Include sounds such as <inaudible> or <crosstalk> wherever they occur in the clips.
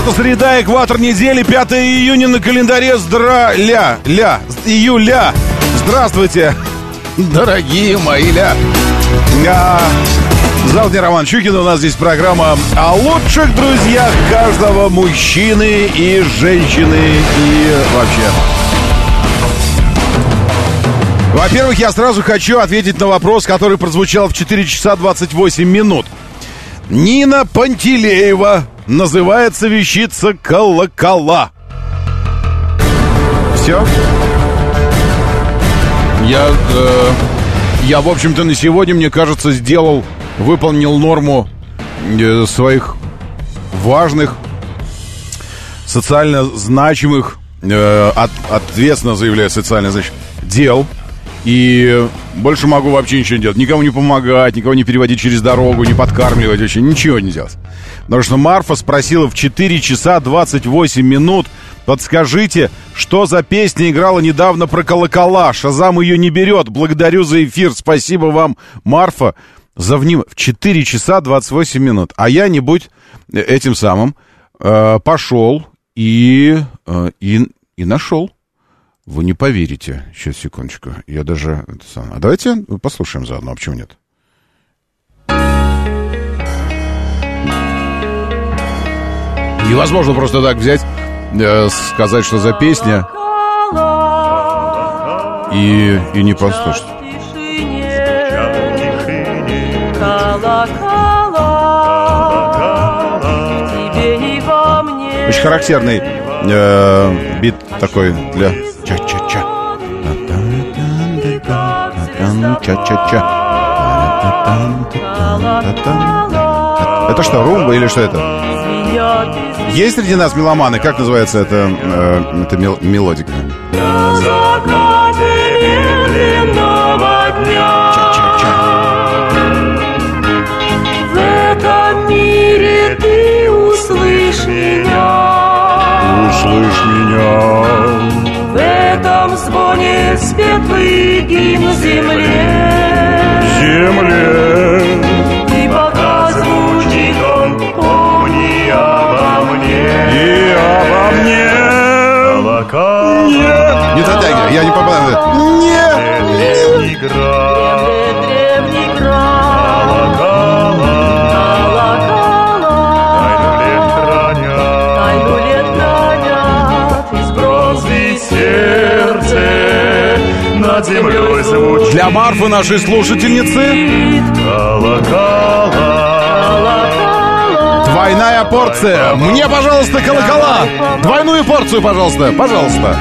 Это среда, экватор недели, 5 июня на календаре. Здра... Ля, ля, июля. Здравствуйте, дорогие мои ля. А, Зовут меня Роман Щукин, у нас здесь программа о лучших друзьях каждого мужчины и женщины и вообще. Во-первых, я сразу хочу ответить на вопрос, который прозвучал в 4 часа 28 минут. Нина Пантелеева называется вещица «Колокола». Все? Я, э, я, в общем-то, на сегодня, мне кажется, сделал, выполнил норму э, своих важных, социально значимых, э, от, ответственно заявляю, социально значимых дел. И больше могу вообще ничего не делать. Никому не помогать, никого не переводить через дорогу, не подкармливать, вообще ничего не делать. Потому что Марфа спросила в 4 часа 28 минут, подскажите, что за песня играла недавно про колокола? Шазам ее не берет. Благодарю за эфир. Спасибо вам, Марфа, за внимание. В 4 часа 28 минут. А я, не будь этим самым, э, пошел и, э, и, и нашел. Вы не поверите. Сейчас, секундочку. Я даже... А давайте послушаем заодно, а почему нет? Невозможно просто так взять, э, сказать, что за песня, и, и не послушать. Очень характерный э, бит такой для ча-ча-ча. Ча-ча-ча. Это что, румба или что это? Есть среди нас меломаны? Как называется это, э, эта мел- мелодика? Ча-ча-ча. В этом мире ты услышь меня. Услышь меня. Звоне светлый гимн земле. Земле. И пока звучит он, помни обо мне. И обо мне. Нет. Не затягивай, я не попадаю. Нет. Древний Марфы, нашей слушательницы, колокола. двойная порция. Мне, пожалуйста, колокола. Двойную порцию, пожалуйста. Пожалуйста.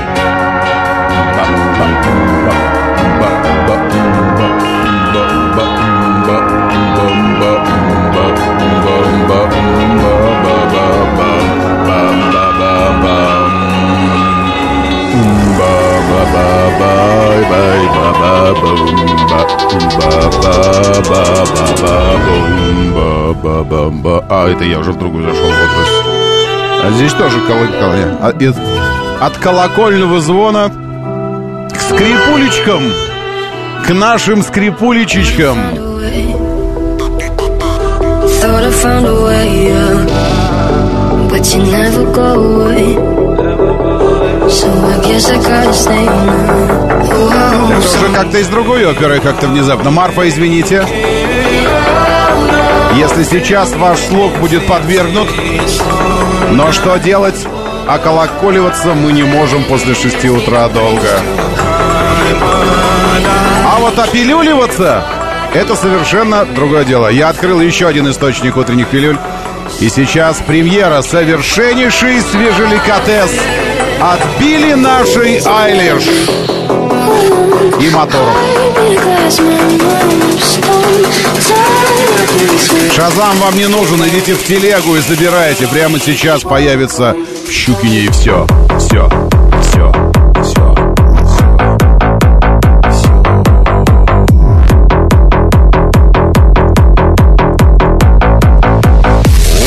А, это я уже в другую зашел возраст. А здесь тоже колокол. А, и От колокольного звона к скрипулечкам. К нашим скрипулечечкам. Thought I found a way, yeah. But you never go away. Это уже как-то из другой оперы, как-то внезапно. Марфа, извините. Если сейчас ваш слух будет подвергнут, но что делать? Околоколиваться мы не можем после шести утра долго. А вот опилюливаться это совершенно другое дело. Я открыл еще один источник утренних пилюль. И сейчас премьера совершеннейший свежеликотес от Билли нашей Айлиш. и моторов. Шазам вам не нужен, идите в телегу и забирайте. Прямо сейчас появится в Щукине и все. Все. Все. Все.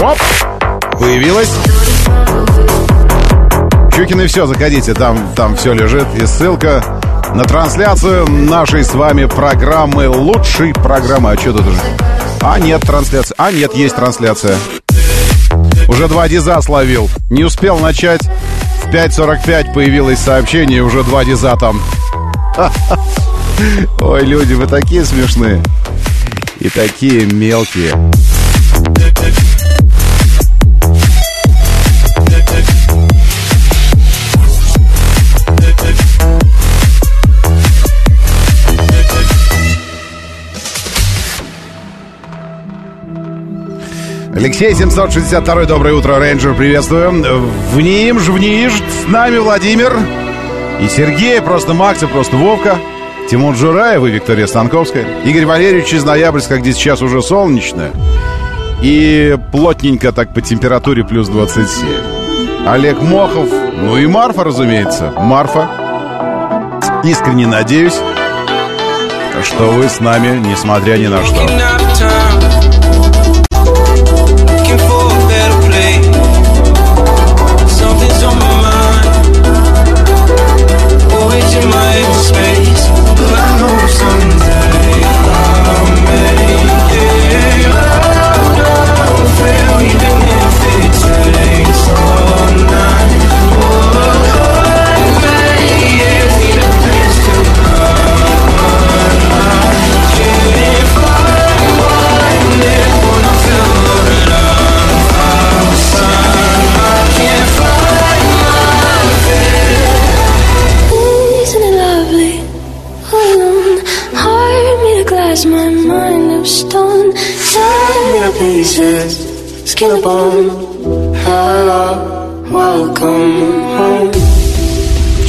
Оп! Появилась. И все, заходите, там, там все лежит. И ссылка на трансляцию нашей с вами программы, лучшей программы. А что тут уже? А, нет трансляции. А, нет, есть трансляция. Уже два диза словил. Не успел начать. В 5.45 появилось сообщение, уже два диза там. <laughs> Ой, люди, вы такие смешные. И такие мелкие. Алексей 762, доброе утро, рейнджер, приветствую. В Нижь, в Нижь, с нами Владимир и Сергей, просто Макс и просто Вовка. Тимур Джураев и Виктория Станковская. Игорь Валерьевич из Ноябрьска, где сейчас уже солнечно. И плотненько так по температуре плюс 27. Олег Мохов, ну и Марфа, разумеется. Марфа, искренне надеюсь, что вы с нами, несмотря ни на что.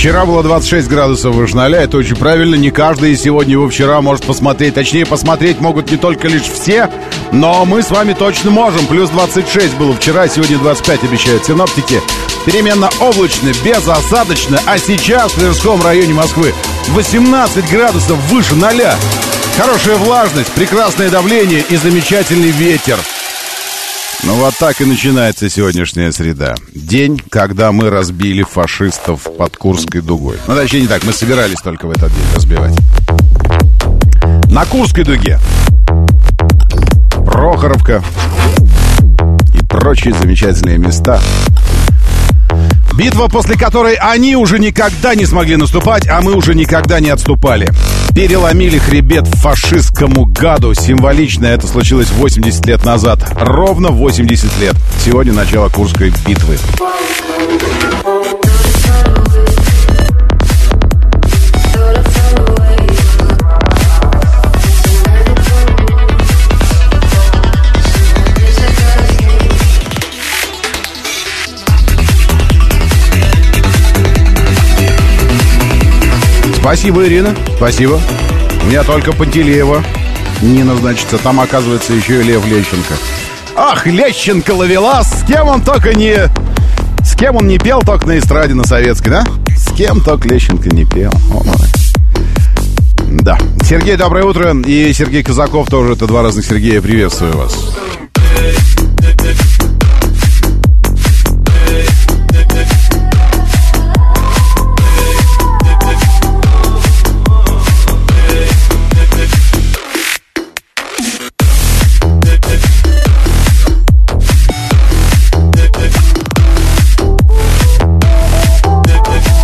Вчера было 26 градусов выше ноля, это очень правильно. Не каждый сегодня его вчера может посмотреть. Точнее, посмотреть могут не только лишь все, но мы с вами точно можем. Плюс 26 было вчера, сегодня 25 обещают синоптики. Переменно облачно, безосадочно, а сейчас в Тверском районе Москвы 18 градусов выше ноля. Хорошая влажность, прекрасное давление и замечательный ветер. Ну вот так и начинается сегодняшняя среда. День, когда мы разбили фашистов под Курской дугой. Ну, точнее, не так, мы собирались только в этот день разбивать. На Курской дуге. Прохоровка и прочие замечательные места. Битва, после которой они уже никогда не смогли наступать, а мы уже никогда не отступали. Переломили хребет фашистскому гаду. Символично это случилось 80 лет назад. Ровно 80 лет. Сегодня начало Курской битвы. Спасибо, Ирина. Спасибо. У меня только Пантелеева не назначится. Там, оказывается, еще и Лев Лещенко. Ах, Лещенко ловелас! С кем он только не... С кем он не пел, только на эстраде на советской, да? С кем только Лещенко не пел. Да. Сергей, доброе утро. И Сергей Казаков тоже. Это два разных Сергея. Приветствую вас.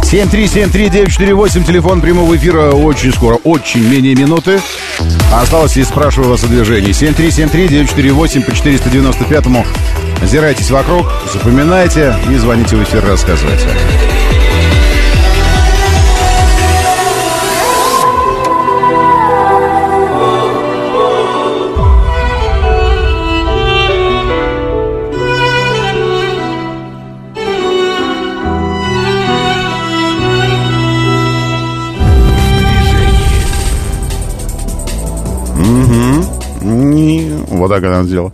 Семь три семь три девять четыре восемь телефон прямого эфира очень скоро, очень менее минуты. Осталось и спрашиваю вас о движении. Семь три семь три девять четыре восемь по 495-му. Озирайтесь вокруг, запоминайте и звоните в эфир, рассказывайте. Вот так она сделала.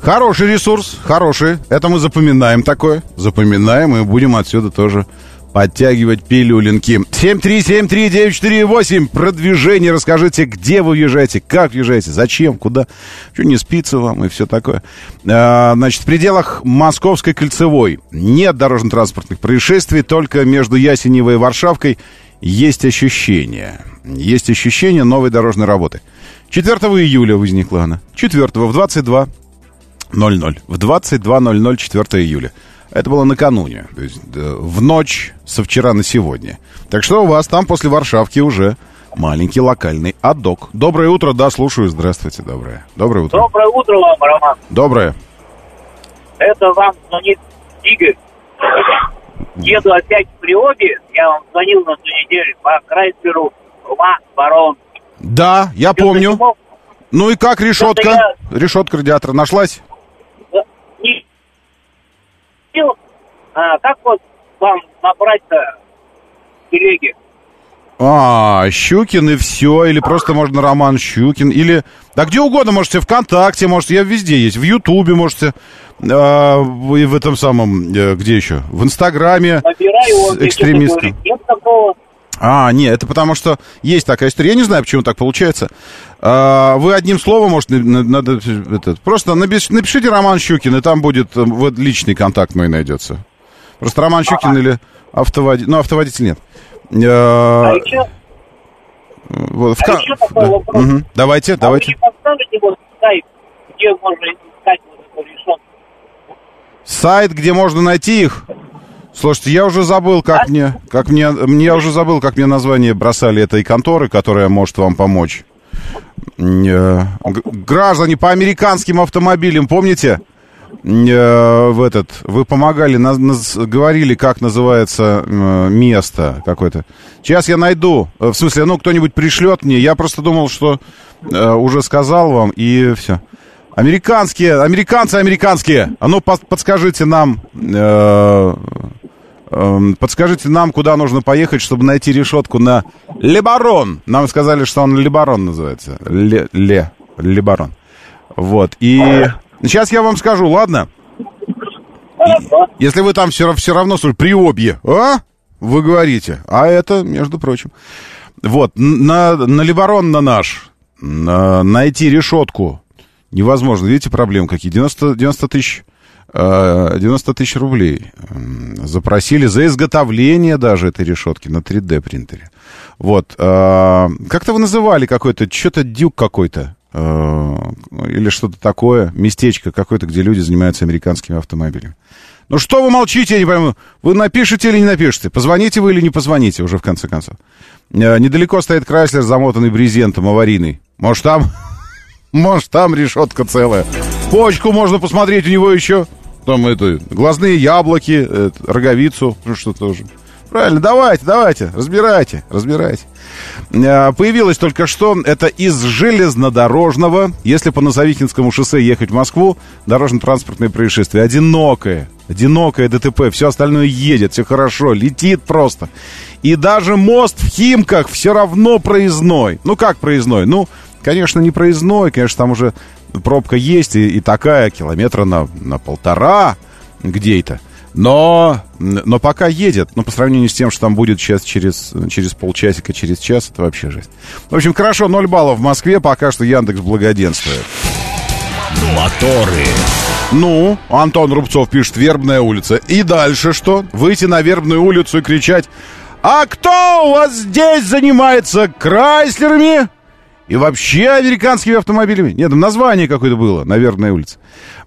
Хороший ресурс, хороший. Это мы запоминаем такое. Запоминаем и будем отсюда тоже подтягивать пилюлинки. 7373948. Продвижение. Расскажите, где вы въезжаете, как въезжаете, зачем, куда. Что не спится вам и все такое. А, значит, в пределах Московской кольцевой нет дорожно-транспортных происшествий, только между Ясеневой и Варшавкой есть ощущение. Есть ощущение новой дорожной работы. 4 июля возникла она. 4 в 22 00. В 22.00 4 июля. Это было накануне, то есть в ночь со вчера на сегодня. Так что у вас там после Варшавки уже маленький локальный адок. Доброе утро, да, слушаю. Здравствуйте, доброе. Доброе утро. Доброе утро вам, Роман. Доброе. Это вам звонит Игорь. Еду опять в Приобе. Я вам звонил на ту неделю по Крайслеру Ма Барон. Да, я Чё-то помню. Ну и как решетка? Решетка радиатора нашлась? э, не- А, как вот вам набрать-то в телеге? А, Щукин и все, или просто можно Роман Щукин, или... Да где угодно можете, ВКонтакте, можете, я везде есть, в Ютубе можете, а, и в этом самом, э, где еще, в Инстаграме, Набираю, экстремистом. говорит, нет такого. А, нет, это потому что есть такая история. Я не знаю, почему так получается. А, вы одним словом, может, на- на- надо, этот, просто напиш- напишите Роман Щукин, и там будет э, вот личный контакт мой найдется. Просто Роман Щукин или автоводитель. Ну, автоводитель нет. А А, еще, вот, в а еще такой да. вопрос. Мгм. Давайте, а вы давайте. не подскажете вот сайт, где можно искать вот решетку? Сайт, где можно найти их. Слушайте, я уже забыл, как мне, как мне, мне я уже забыл, как мне название бросали этой конторы, которая может вам помочь. Э, Граждане по американским автомобилям, помните? Э, В этот, вы помогали, на- наз- говорили, как называется э, место какое-то. Сейчас я найду. Э, В смысле, ну, кто-нибудь пришлет мне. Я просто думал, что э, уже сказал вам, и все. Американские, американцы американские. А ну, пос- подскажите нам, э, подскажите нам, куда нужно поехать, чтобы найти решетку на Лебарон. Нам сказали, что он Лебарон называется. Ле, Ле, Лебарон. Вот, и сейчас я вам скажу, ладно? Если вы там все, все равно, слушай, при обье, а? Вы говорите. А это, между прочим. Вот, на, на Лебарон на наш на- найти решетку невозможно. Видите, проблемы какие? 90, 90 тысяч... э, 90 тысяч рублей запросили за изготовление даже этой решетки на 3D принтере. Вот. э, Как-то вы называли какой-то, что-то дюк какой-то. э, Или что-то такое, местечко какое-то, где люди занимаются американскими автомобилями. Ну что вы молчите, я не пойму. Вы напишете или не напишете? Позвоните вы или не позвоните уже в конце концов. Э, Недалеко стоит Крайслер, замотанный брезентом, аварийный. Может там... <laughs> Может там решетка целая. Почку можно посмотреть у него еще. Там это, глазные яблоки, э, роговицу, ну, что тоже. Правильно, давайте, давайте, разбирайте, разбирайте. Э, Появилось только что, это из железнодорожного, если по Носовихинскому шоссе ехать в Москву, дорожно-транспортное происшествие. Одинокое, одинокое ДТП, все остальное едет, все хорошо, летит просто. И даже мост в Химках все равно проездной. Ну как проездной? Ну, конечно, не проездной, конечно, там уже пробка есть и, и такая, километра на, на полтора где-то. Но, но пока едет, но по сравнению с тем, что там будет сейчас через, через полчасика, через час, это вообще жесть. В общем, хорошо, 0 баллов в Москве, пока что Яндекс благоденствует. Моторы. Ну, Антон Рубцов пишет «Вербная улица». И дальше что? Выйти на Вербную улицу и кричать «А кто у вас здесь занимается Крайслерами?» И вообще американскими автомобилями. Нет, там название какое-то было на Вербной улице.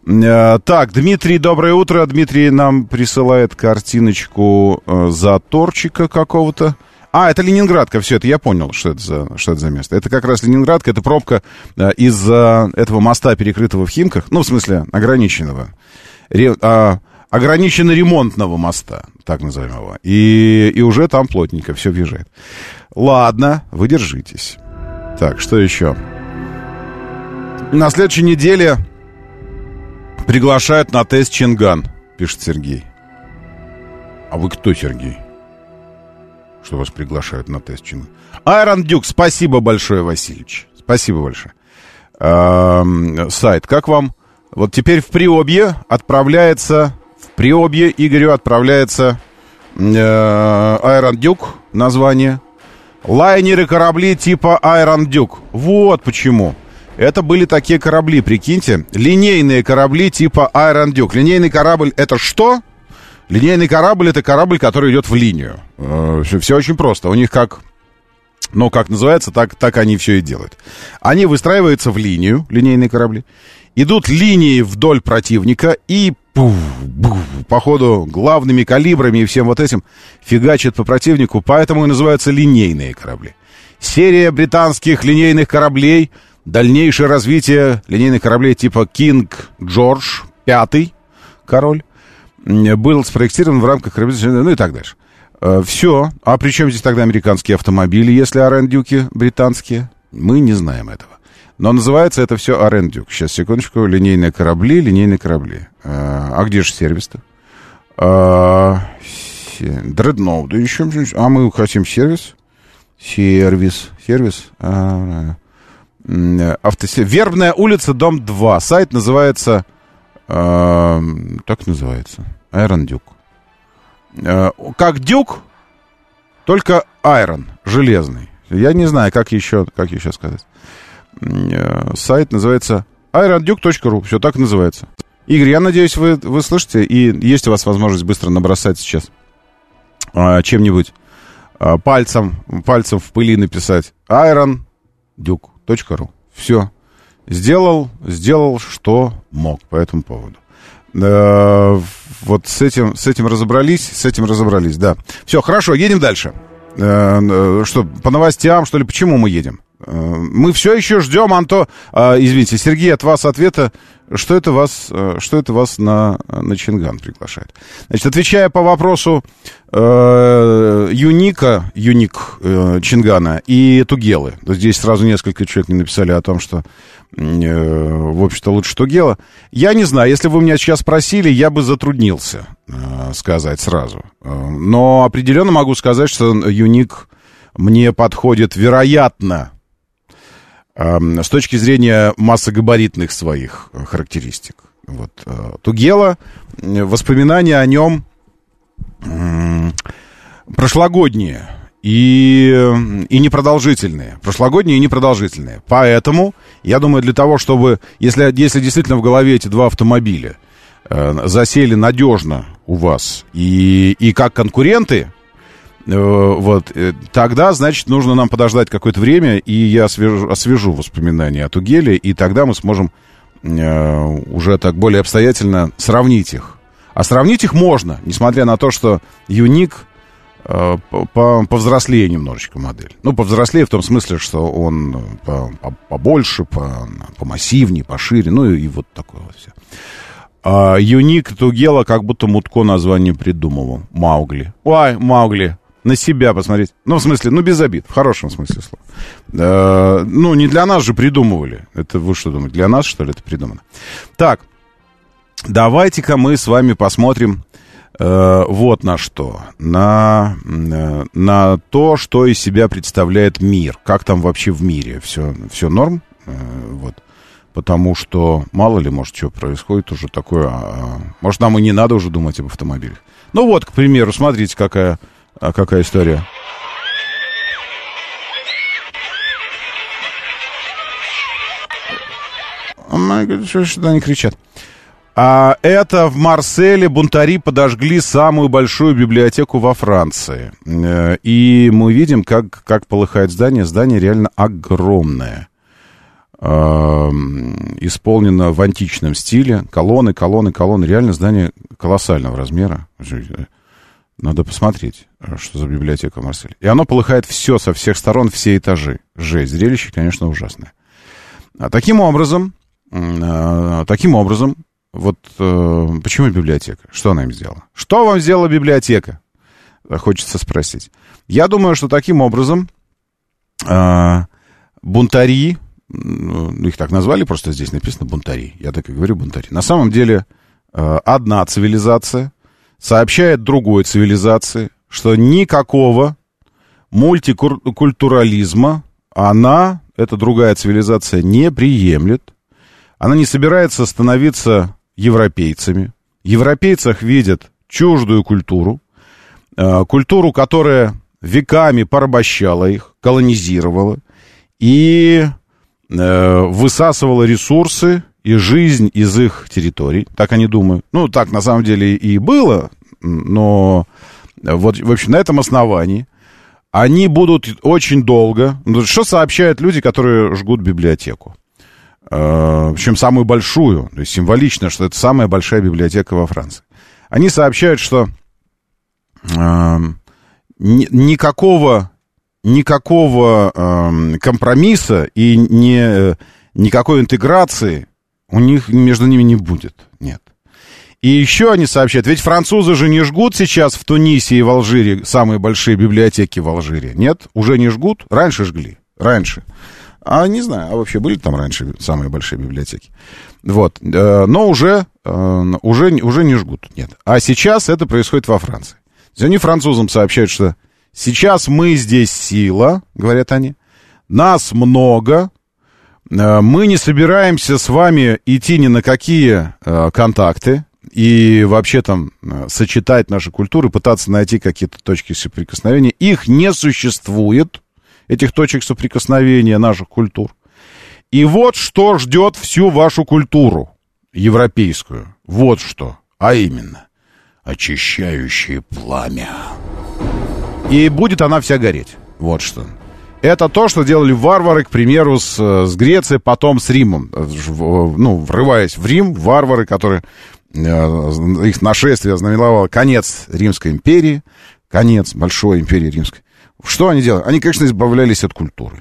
Э, так, Дмитрий, доброе утро. Дмитрий нам присылает картиночку э, заторчика какого-то. А, это Ленинградка, все это я понял, что это за, что это за место. Это как раз Ленинградка, это пробка э, из-за этого моста, перекрытого в Химках, ну, в смысле, ограниченного. Ре- а, ограниченно-ремонтного моста, так назовем его. И, и уже там плотненько все въезжает. Ладно, вы держитесь. Так, что еще? На следующей неделе приглашают на тест Чинган, пишет Сергей. А вы кто, Сергей? Что вас приглашают на тест Чинган? Айрон Дюк, спасибо большое, Васильевич. Спасибо большое. эм, сайт. Как вам? Вот теперь в Приобье отправляется, в Приобье Игорю отправляется э, Айрон Дюк, название. Лайнеры корабли типа Айрон Дюк. Вот почему. Это были такие корабли, прикиньте. Линейные корабли типа Айрон Дюк. Линейный корабль это что? Линейный корабль это корабль, который идет в линию. все, очень просто. У них как но как называется, так, так они все и делают. Они выстраиваются в линию, линейные корабли, идут линии вдоль противника и пуф, буф, по главными калибрами и всем вот этим фигачат по противнику, поэтому и называются линейные корабли. Серия британских линейных кораблей, дальнейшее развитие линейных кораблей типа King George, пятый король, был спроектирован в рамках ну и так дальше. Все. А при чем здесь тогда американские автомобили, если арендюки британские? Мы не знаем этого. Но называется это все арендюк. Сейчас, секундочку. Линейные корабли, линейные корабли. А где же сервис-то? Дредноут. Еще А мы хотим сервис? Сервис. Сервис. А, автосер... Вербная улица, дом 2. Сайт называется... А, так называется. Айрон Дюк. Э, как дюк, только айрон, железный. Я не знаю, как еще, как еще сказать. Э, сайт называется ironduke.ru. Все так называется. Игорь, я надеюсь, вы, вы слышите, и есть у вас возможность быстро набросать сейчас а, чем-нибудь а, пальцем, пальцем в пыли написать ironduke.ru. Все. Сделал, сделал, что мог по этому поводу. Э, вот с этим, с этим разобрались, с этим разобрались, да. Все, хорошо, едем дальше. Э, что, по новостям, что ли, почему мы едем? Мы все еще ждем, Анто, извините, Сергей, от вас ответа, что это вас, что это вас на, на Чинган приглашает. Значит, отвечая по вопросу э, Юника, Юник э, Чингана и Тугелы. Здесь сразу несколько человек мне написали о том, что Э, в общем-то, лучше Тугела. Я не знаю, если бы вы меня сейчас спросили, я бы затруднился э, сказать сразу. Э, но определенно могу сказать, что Юник мне подходит, вероятно, с точки зрения массогабаритных своих характеристик. Вот. Тугела, воспоминания о нем прошлогодние и, и непродолжительные. Прошлогодние и непродолжительные. Поэтому, я думаю, для того, чтобы, если, если действительно в голове эти два автомобиля э, засели надежно у вас и, и как конкуренты, э, вот, э, тогда, значит, нужно нам подождать какое-то время, и я освежу, освежу воспоминания о Тугеле, и тогда мы сможем э, уже так более обстоятельно сравнить их. А сравнить их можно, несмотря на то, что Юник Э, повзрослее немножечко модель. Ну, повзрослее в том смысле, что он э, побольше, по, помассивнее, пошире, ну и, и вот такое вот все. А Юник Тугела как будто Мутко название придумывал. Маугли. Ой, Маугли. На себя посмотреть. Ну, в смысле, ну, без обид. В хорошем смысле слова. А, ну, не для нас же придумывали. Это вы что думаете? Для нас, что ли, это придумано? Так, давайте-ка мы с вами посмотрим Э, вот на что. На, э, на то, что из себя представляет мир. Как там вообще в мире. Все, все норм. Э, вот. Потому что мало ли, может, что происходит уже такое. А, а, может, нам и не надо уже думать об автомобилях. Ну вот, к примеру, смотрите, какая, а, какая история. Что, что они кричат? А это в Марселе бунтари подожгли самую большую библиотеку во Франции. Э, и мы видим, как, как полыхает здание. Здание реально огромное. Исполнено в античном стиле. Колонны, колонны, колонны. Реально здание колоссального размера. Надо посмотреть, что за библиотека в Марселе. И оно полыхает все со всех сторон, все этажи. Жесть. Зрелище, конечно, ужасное. А таким образом, а, таким образом, вот э, почему библиотека? Что она им сделала? Что вам сделала библиотека? Хочется спросить. Я думаю, что таким образом э, бунтари, их так назвали, просто здесь написано бунтари. Я так и говорю бунтари. На самом деле э, одна цивилизация сообщает другой цивилизации, что никакого мультикультурализма она эта другая цивилизация не приемлет. Она не собирается становиться европейцами. В европейцах видят чуждую культуру, э, культуру, которая веками порабощала их, колонизировала и э, высасывала ресурсы и жизнь из их территорий. Так они думают. Ну, так на самом деле и было, но вот, в общем, на этом основании они будут очень долго... Ну, что сообщают люди, которые жгут библиотеку? Э, Причем самую большую, то есть символично, что это самая большая библиотека во Франции. Они сообщают, что э, ни- никакого, никакого э, компромисса и не, никакой интеграции у них между ними не будет. Нет. И еще они сообщают, ведь французы же не жгут сейчас в Тунисе и в Алжире самые большие библиотеки в Алжире. Нет, уже не жгут, раньше жгли, раньше. А не знаю, а вообще были там раньше самые большие библиотеки? Вот, э, но уже, э, уже, уже не жгут, нет. А сейчас это происходит во Франции. То есть они французам сообщают, что сейчас мы здесь сила, говорят они, нас много, мы не собираемся с вами идти ни на какие э, контакты и вообще там э, сочетать наши культуры, пытаться найти какие-то точки соприкосновения. Их не существует, этих точек соприкосновения наших культур. И вот что ждет всю вашу культуру европейскую. Вот что. А именно, очищающее пламя. И будет она вся гореть. Вот что. Это то, что делали варвары, к примеру, с, э, с Грецией, потом с Римом. Э, Ну, врываясь в Рим, варвары, которые... э, Их нашествие знаменовало конец Римской империи, конец большой империи римской. Что они делали? Они, конечно, избавлялись от культуры.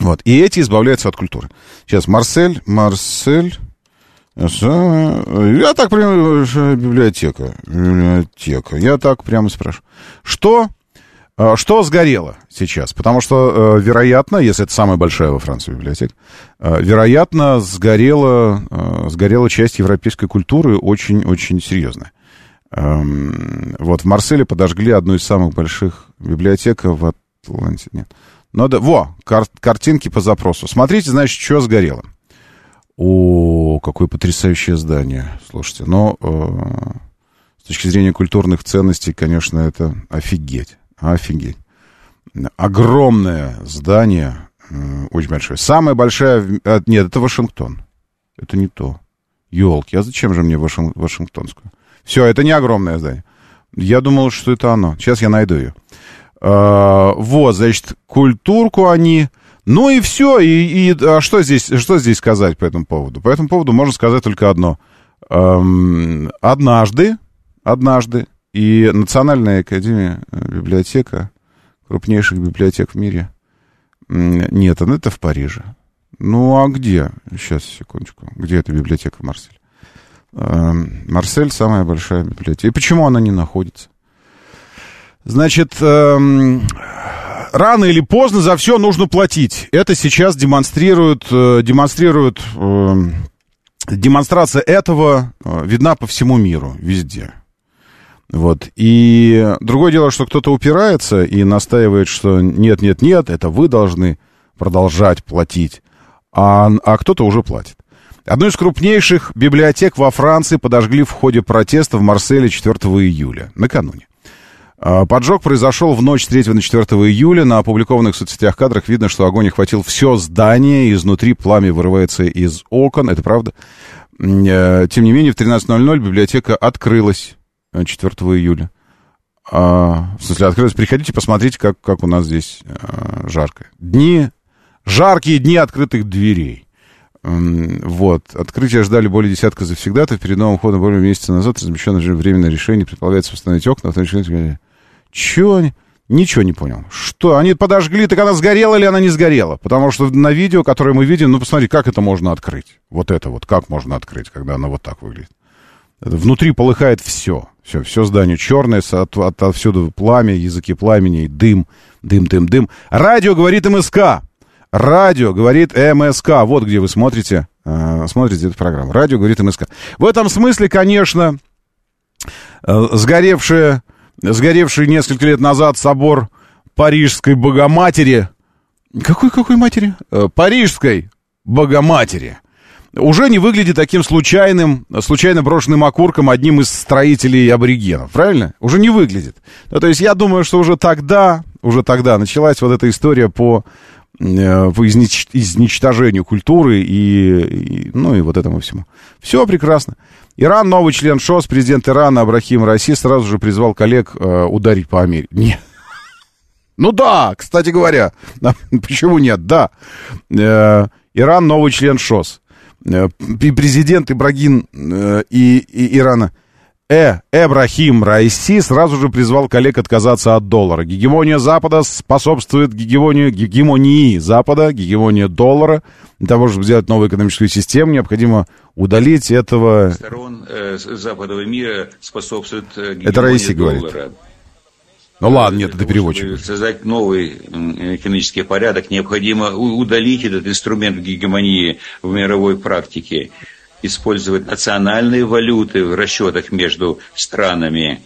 Вот. И эти избавляются от культуры. Сейчас Марсель, Марсель... Я так прямо... э, Библиотека. Библиотека. Я так прямо спрашиваю. Что Что сгорело сейчас? Потому что, э, вероятно, если это самая большая во Франции библиотека, э, вероятно, сгорела, э, сгорела часть европейской культуры очень-очень серьезная. Эм, Вот в Марселе подожгли одну из самых больших библиотек в Атланте. Нет. Но да, во, кар- картинки по запросу. Смотрите, значит, что сгорело. О, какое потрясающее здание. Слушайте, но э, с точки зрения культурных ценностей, конечно, это офигеть. Офигеть. Огромное здание, э, очень большое. Самое большое... в- а, Нет, это Вашингтон. Это не то. Елки, а зачем же мне Вашин- Вашингтонскую? Все, это не огромное здание. Я думал, что это оно. Сейчас я найду ее. А, вот, значит, культурку они... Ну и все. И, и а что, здесь, что здесь сказать по этому поводу? По этому поводу можно сказать только одно. Эм, однажды, однажды, и Национальная академия э, библиотека, крупнейших библиотек в мире, нет, она это в Париже. Ну, а где? Сейчас, секундочку. Где эта библиотека в Марселе? Эм, Марсель самая большая библиотека. И почему она не находится? Значит, эм, рано или поздно за все нужно платить. Это сейчас демонстрирует, э, демонстрирует эм, демонстрация этого э, видна по всему миру, везде. Вот. И другое дело, что кто-то упирается и настаивает, что нет, нет, нет, это вы должны продолжать платить, а, а кто-то уже платит. Одну из крупнейших библиотек во Франции подожгли в ходе протеста в Марселе 4 июля, накануне. А, Поджог произошел в ночь с 3 на 4 июля. На опубликованных в соцсетях кадрах видно, что огонь охватил все здание, изнутри пламя вырывается из окон. Это правда. Э, Тем не менее, в 13.00 библиотека открылась 4 июля. А, в смысле, открылась. Приходите, посмотрите, как, как у нас здесь э, жарко. Дни, жаркие дни открытых дверей. Вот. Открытие ждали более десятка завсегдатов. Перед новым ходом более месяца назад размещено временное решение. Предполагается восстановить окна. Автоматически- Чего они? Ничего не понял. Что, они подожгли, так она сгорела или она не сгорела? Потому что на видео, которое мы видим, ну, посмотри, как это можно открыть. Вот это вот, как можно открыть, когда она вот так выглядит. Это внутри полыхает все. Все, все здание черное, от, от- отсюда пламя, языки пламени, дым, дым, дым, дым. Радио говорит МСК. Радио говорит МСК. Вот где вы смотрите, э, смотрите эту программу. Радио говорит МСК. В этом смысле, конечно, э, сгоревший, сгоревший несколько лет назад собор Парижской Богоматери Какой, какой матери? Э, Парижской Богоматери. Уже не выглядит таким случайным, случайно брошенным окурком одним из строителей аборигенов, правильно? Уже не выглядит. Ну, то есть я думаю, что уже тогда, уже тогда началась вот эта история по, э, по изнич- изничтожению культуры и, и, ну и вот этому всему. Все прекрасно. Иран, новый член ШОС, президент Ирана Абрахим Раси сразу же призвал коллег э, ударить по Америке. Нет. Ну да, кстати говоря. <laughs> Почему нет? Да. Э, Иран новый член ШОС. Э, и президент Ибрагим э, и, и Ирана Э. Эбрахим Райси сразу же призвал коллег отказаться от доллара. Гегемония Запада способствует гегемонии, гегемонии Запада, гегемония доллара. Для того, чтобы сделать новую экономическую систему, необходимо удалить этого... сторон э, западного мира способствует э, Это гегемонии Раиси говорит. Ну ладно, нет, это переводчик. создать новый экономический порядок, необходимо удалить этот инструмент гегемонии в мировой практике, использовать национальные валюты в расчетах между странами.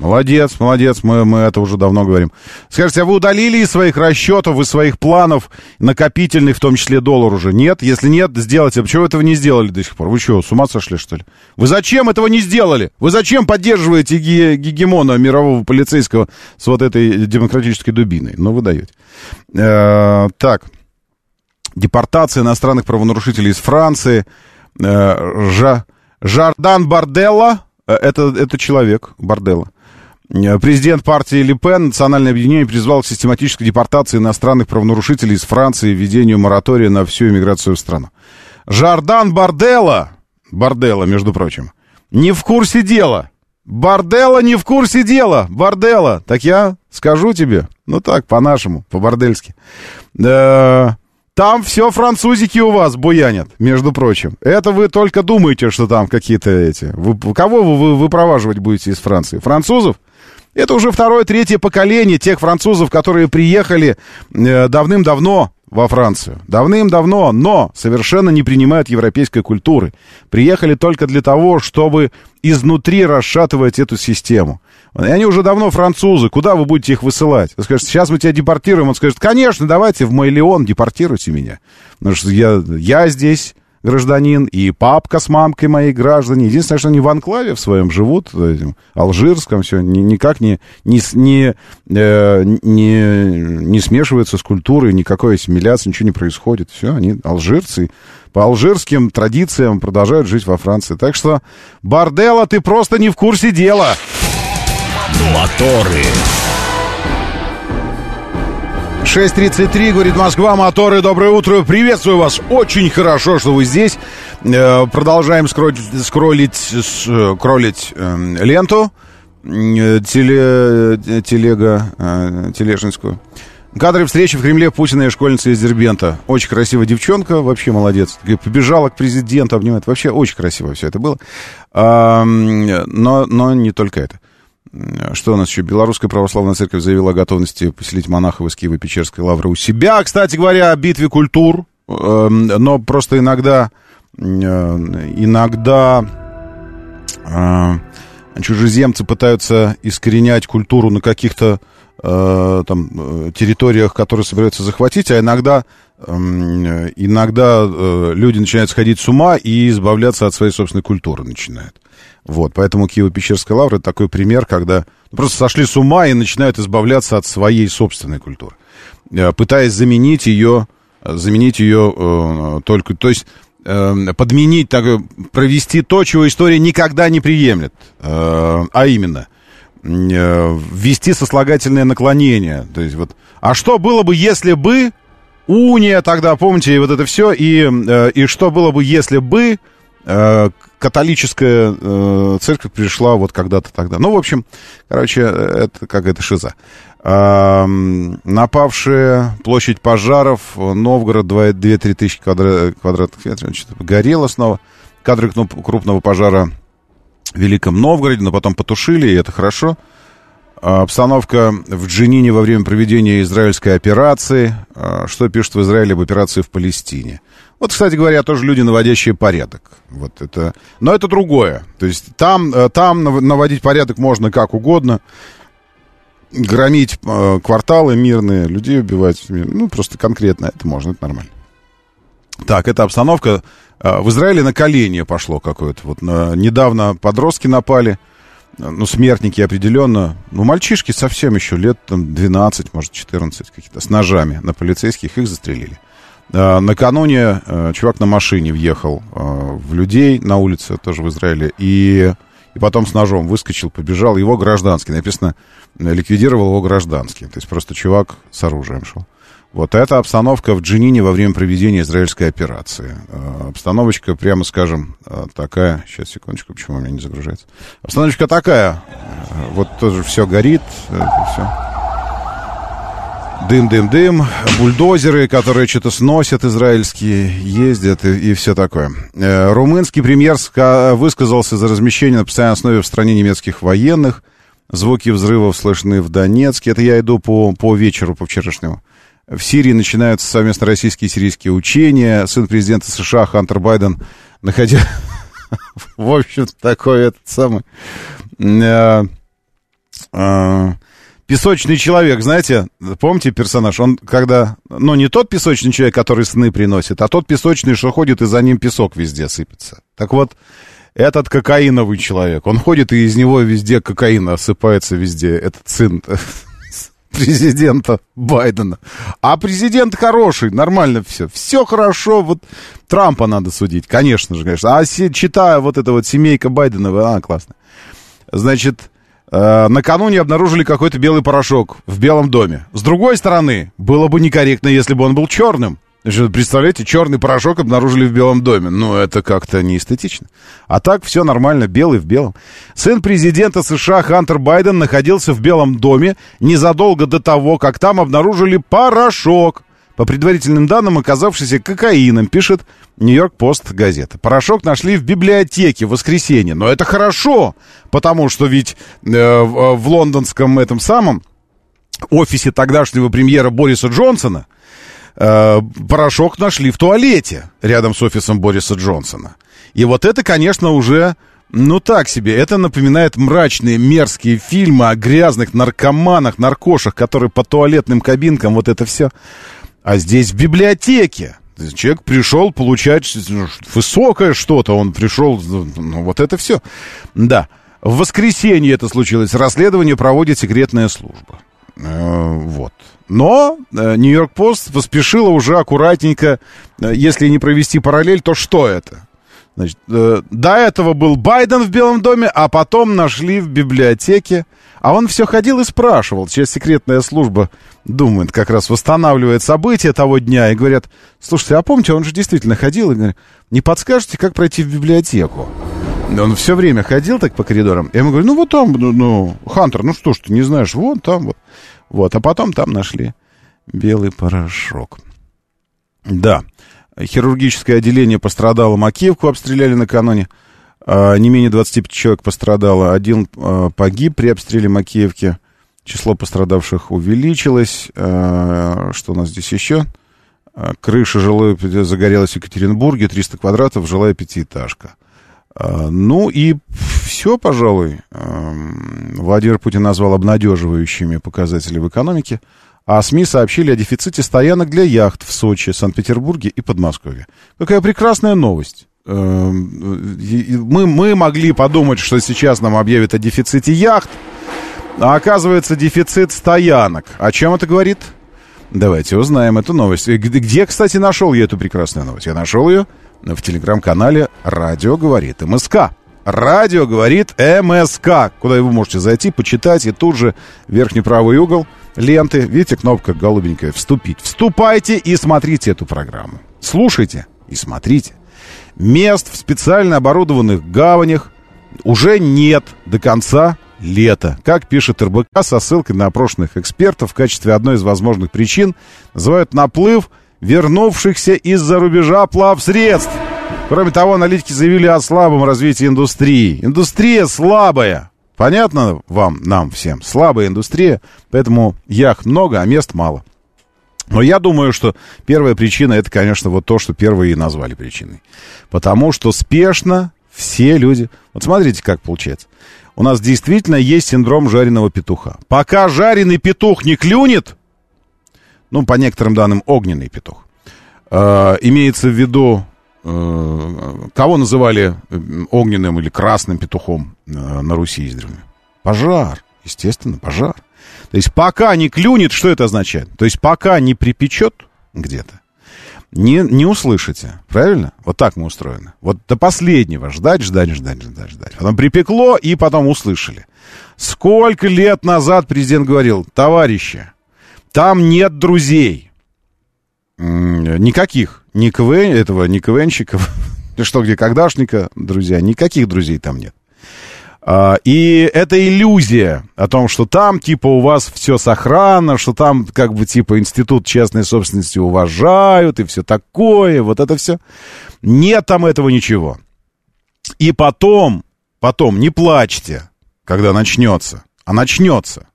Молодец, молодец, мы, мы это уже давно говорим. Скажите, а вы удалили из своих расчетов, из своих планов накопительных, в том числе доллар уже? Нет? Если нет, сделайте. А Почему этого не сделали до сих пор? Вы что, с ума сошли, что ли? Вы зачем этого не сделали? Вы зачем поддерживаете ге- гегемона мирового полицейского с вот этой демократической дубиной? Ну, вы даете. Э, так. Депортация иностранных правонарушителей из Франции. Э, Жа- Жардан Барделла. Э, Это, это человек, Барделла. Э, Президент партии Ле Пен, Национальное объединение, призвал к систематической депортации иностранных правонарушителей из Франции и введению моратория на всю иммиграцию в страну. Жардан Барделла, Барделла, между прочим, не в курсе дела. Барделла не в курсе дела. Барделла. Так я скажу тебе. Ну так, по-нашему, по-бордельски. Да, там все французики у вас буянят, между прочим. Это вы только думаете, что там какие-то эти... Вы, кого вы, вы выпроваживать будете из Франции? Французов? Это уже второе, третье поколение тех французов, которые приехали э, давным-давно во Францию. Давным-давно, но совершенно не принимают европейской культуры. Приехали только для того, чтобы изнутри расшатывать эту систему. И они уже давно французы. Куда вы будете их высылать? Вы скажете, сейчас мы тебя депортируем. Он скажет, конечно, давайте в мой депортируйте меня. Потому что я, я здесь гражданин, и папка с мамкой мои граждане. Единственное, что они в анклаве в своем живут, в алжирском, все, ни- никак не, не, не, э, не, не смешиваются с культурой, никакой ассимиляции, ничего не происходит. Все, они алжирцы, по алжирским традициям продолжают жить во Франции. Так что, Барделла, ты просто не в курсе дела. Моторы. 6.33, говорит Москва, моторы, доброе утро, приветствую вас, очень хорошо, что вы здесь. Э, Продолжаем скроллить, скроллить, с- э, кролить э, ленту, э, теле, э, телега, тележинскую. Кадры встречи в Кремле Путина и школьницы из Дербента. Очень красивая девчонка, вообще молодец. Побежала к президенту, обнимает. Вообще очень красиво все это было. Но, но не только это. Что у нас еще? Белорусская православная церковь заявила о готовности поселить монахов из Киева-Печерской лавры у себя. Кстати говоря, о битве культур. Эм, Но просто иногда, э, иногда э, чужеземцы пытаются искоренять культуру на каких-то э, там территориях, которые собираются захватить, а иногда эм, иногда люди начинают сходить с ума и избавляться от своей собственной культуры начинают. Вот, поэтому Киево-Печерская лавра это такой пример, когда просто сошли с ума и начинают избавляться от своей собственной культуры, э, пытаясь заменить ее, э, заменить ее э, только, то есть э, подменить, так, провести то, чего история никогда не приемлет, э, а именно э, ввести сослагательное наклонение, то есть вот, а что было бы, если бы? Уния тогда, помните, и вот это все, и, и что было бы, если бы католическая э, церковь пришла вот когда-то тогда. Ну, в общем, короче, это какая-то шиза. А, м, напавшая площадь пожаров, Новгород, 2-3 тысячи квадра- квадратных метров, что-то снова. Кадры крупного пожара в Великом Новгороде, но потом потушили, и это хорошо. А, Обстановка в Джинине во время проведения израильской операции. А, Что пишут в Израиле об операции в Палестине? Вот, кстати говоря, тоже люди, наводящие порядок. Вот это... Но это другое. То есть там, э, там нав- наводить порядок можно как угодно. громить э, кварталы мирные, людей убивать. Ну, просто конкретно это можно, это нормально. Так, эта обстановка э, в Израиле накаление пошло какое-то. Вот на- недавно подростки напали, ну, смертники определенно. Ну, мальчишки совсем еще лет там 12, может, 14 какие-то, с ножами на полицейских, их застрелили. Э, накануне э, чувак на машине въехал э, в людей на улице, тоже в Израиле, и, и потом с ножом выскочил, побежал. Его гражданский, написано, э, ликвидировал его гражданский. То есть просто чувак с оружием шел. Вот это обстановка в Джинине во время проведения израильской операции. Э, Обстановочка, прямо скажем, э, такая. Сейчас, секундочку, почему у меня не загружается. Обстановочка такая. Э, Вот тоже все горит, все. Дым-дым-дым, бульдозеры, которые что-то сносят израильские, ездят и, и все такое. Румынский премьер ска- высказался за размещение на постоянной основе в стране немецких военных. Звуки взрывов слышны в Донецке. Это я иду по, по вечеру, по вчерашнему. В Сирии начинаются совместно российские и сирийские учения. Сын президента США Хантер Байден, находя... <laughs> В общем, такой этот самый... э, э, Песочный человек, знаете, помните персонаж? Он когда, ну не тот песочный человек, который сны приносит, а тот песочный, что ходит и за ним песок везде сыпется. Так вот, этот кокаиновый человек, он ходит и из него везде кокаин осыпается везде. Этот сын <laughs> <laughs> президента Байдена. А президент хороший, нормально все. Все хорошо, вот Трампа надо судить, конечно же, конечно. А читая вот это вот семейка Байдена, а, классно. Значит, э, накануне обнаружили какой-то белый порошок в Белом доме. С другой стороны, было бы некорректно, если бы он был черным. Представляете, черный порошок обнаружили в Белом доме. Ну, это как-то не эстетично. А так все нормально, белый в белом. Сын президента США Хантер Байден находился в Белом доме незадолго до того, как там обнаружили порошок. По предварительным данным, оказавшийся кокаином, пишет Нью-Йорк Пост газета. Порошок нашли в библиотеке в воскресенье. Но это хорошо, потому что ведь э, в, в лондонском этом самом офисе тогдашнего премьера Бориса Джонсона э, порошок нашли в туалете рядом с офисом Бориса Джонсона. И вот это, конечно, уже, ну так себе, это напоминает мрачные, мерзкие фильмы о грязных наркоманах, наркошах, которые по туалетным кабинкам, вот это все. А здесь в библиотеке. Человек пришел получать ну, высокое что-то, он пришел, ну вот это все. Да, в воскресенье это случилось, расследование проводит секретная служба. Э, Вот. Но э, Нью-Йорк Пост поспешила уже аккуратненько, э, если не провести параллель, то что это? Значит, э, до этого был Байден в Белом доме, а потом нашли в библиотеке. А он все ходил и спрашивал. Сейчас секретная служба думает, как раз восстанавливает события того дня. И говорят, слушайте, а помните, он же действительно ходил. И говорят, не подскажете, как пройти в библиотеку? Он все время ходил так по коридорам. Я ему говорю, ну вот там, ну, ну, Хантер, ну что ж ты не знаешь, вон там вот. Вот, а потом там нашли белый порошок. Да, хирургическое отделение пострадало, Макеевку обстреляли накануне. А, Не менее 25 человек пострадало, один а, погиб при обстреле Макеевки. Число пострадавших увеличилось. А, Что у нас здесь еще? Крыша жилой загорелась в Екатеринбурге, 300 квадратов, жилая пятиэтажка. А, Ну и все, пожалуй. Эм, Владимир Путин назвал обнадеживающими показатели в экономике, а СМИ сообщили о дефиците стоянок для яхт в Сочи, Санкт-Петербурге и Подмосковье. Какая прекрасная новость. Эм, Мы, мы могли подумать, что сейчас нам объявят о дефиците яхт, а оказывается дефицит стоянок. О чем это говорит? Давайте узнаем эту новость. Где, где, кстати, нашел я эту прекрасную новость? Я нашел ее в телеграм-канале «Радио говорит МСК». «Радио говорит МСК», куда вы можете зайти, почитать, и тут же верхний правый угол ленты, видите, кнопка голубенькая «Вступить». Вступайте и смотрите эту программу. Слушайте и смотрите. Мест в специально оборудованных гаванях уже нет до конца лета. Как пишет РБК со ссылкой на опрошенных экспертов в качестве одной из возможных причин называют наплыв вернувшихся из-за рубежа плавсредств. Кроме того, аналитики заявили о слабом развитии индустрии. Индустрия слабая. Понятно вам, нам всем? Слабая индустрия, поэтому яхт много, а мест мало. Но я думаю, что первая причина это, конечно, вот то, что первые и назвали причиной. Потому что спешно все люди... Вот смотрите, как получается. у нас действительно есть синдром жареного петуха. Пока жареный петух не клюнет, ну, по некоторым данным, огненный петух, э, имеется в виду, э, кого называли огненным или красным петухом э, на Руси издревле? Пожар, естественно, пожар. То есть пока не клюнет, что это означает? То есть пока не припечет где-то, не, не услышите, правильно? Вот так мы устроены. Вот до последнего ждать, ждать, ждать, ждать, ждать. Потом припекло, и потом услышали. Сколько лет назад президент говорил, товарищи, там нет друзей. Никаких. Ни КВ, этого, ни КВНщиков. <laughs> Что, где когдашника, друзья? Никаких друзей там нет. А, И это иллюзия о том, что там, типа, у вас все сохранно, что там, как бы, типа, институт частной собственности уважают и все такое, вот это все. Нет там этого ничего. И потом, потом, не плачьте, когда начнется, а начнется.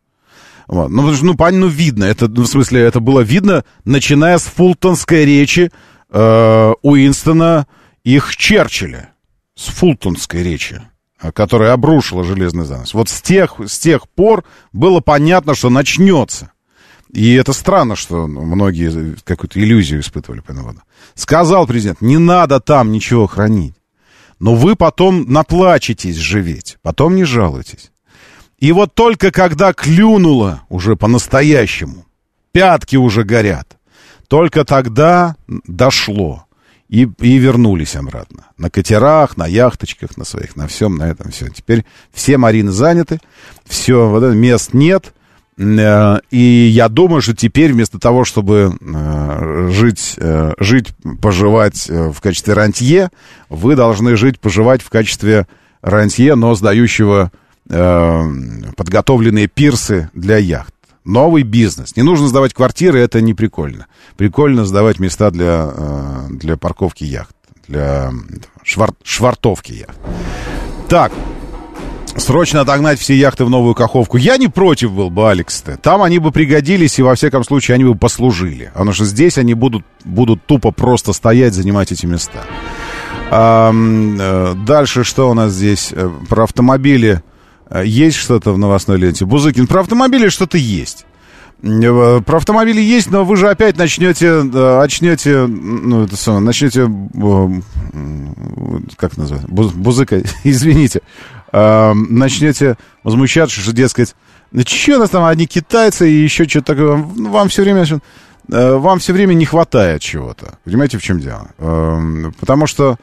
Ну, потому что, ну, пон- ну, видно, это, ну, в смысле, это было видно, начиная с фултонской речи э, Уинстона их Черчилля. С фултонской речи, э, которая обрушила железный занавес. Вот с тех, с тех пор было понятно, что начнется. И это странно, что многие какую-то иллюзию испытывали по поводу. Сказал президент, не надо там ничего хранить. Но вы потом наплачетесь живеть, потом не жалуйтесь. И вот только когда клюнуло уже по-настоящему, пятки уже горят, только тогда дошло. И, и вернулись обратно. На катерах, на яхточках, на своих, на всем, на этом все. Теперь все марины заняты, все, вот мест нет. Э, И я думаю, что теперь вместо того, чтобы э, жить, э, жить, поживать в качестве рантье, вы должны жить, поживать в качестве рантье, но сдающего э, подготовленные пирсы для яхт. Новый бизнес. Не нужно сдавать квартиры, это не прикольно. Прикольно сдавать места для, э, для парковки яхт, для швар- швартовки яхт. Так, срочно отогнать все яхты в новую Каховку. Я не против был бы, Алекс. -то. Там они бы пригодились, и во всяком случае они бы послужили. Потому что здесь они будут, будут тупо просто стоять, занимать эти места. А, э, дальше что у нас здесь? Э, Про автомобили э, есть что-то в новостной ленте? Бузыкин, про автомобили что-то есть. Э, Про автомобили есть, но вы же опять начнете, начнете, ну, это самое, начнете, как называется, Буз- бузыка, <laughs> извините, э, начнете возмущаться, что, дескать, ну, что у нас там, одни китайцы и еще что-то такое, Ну, вам все время, э, вам все время не хватает чего-то. Понимаете, в чем дело? Эм, Потому что,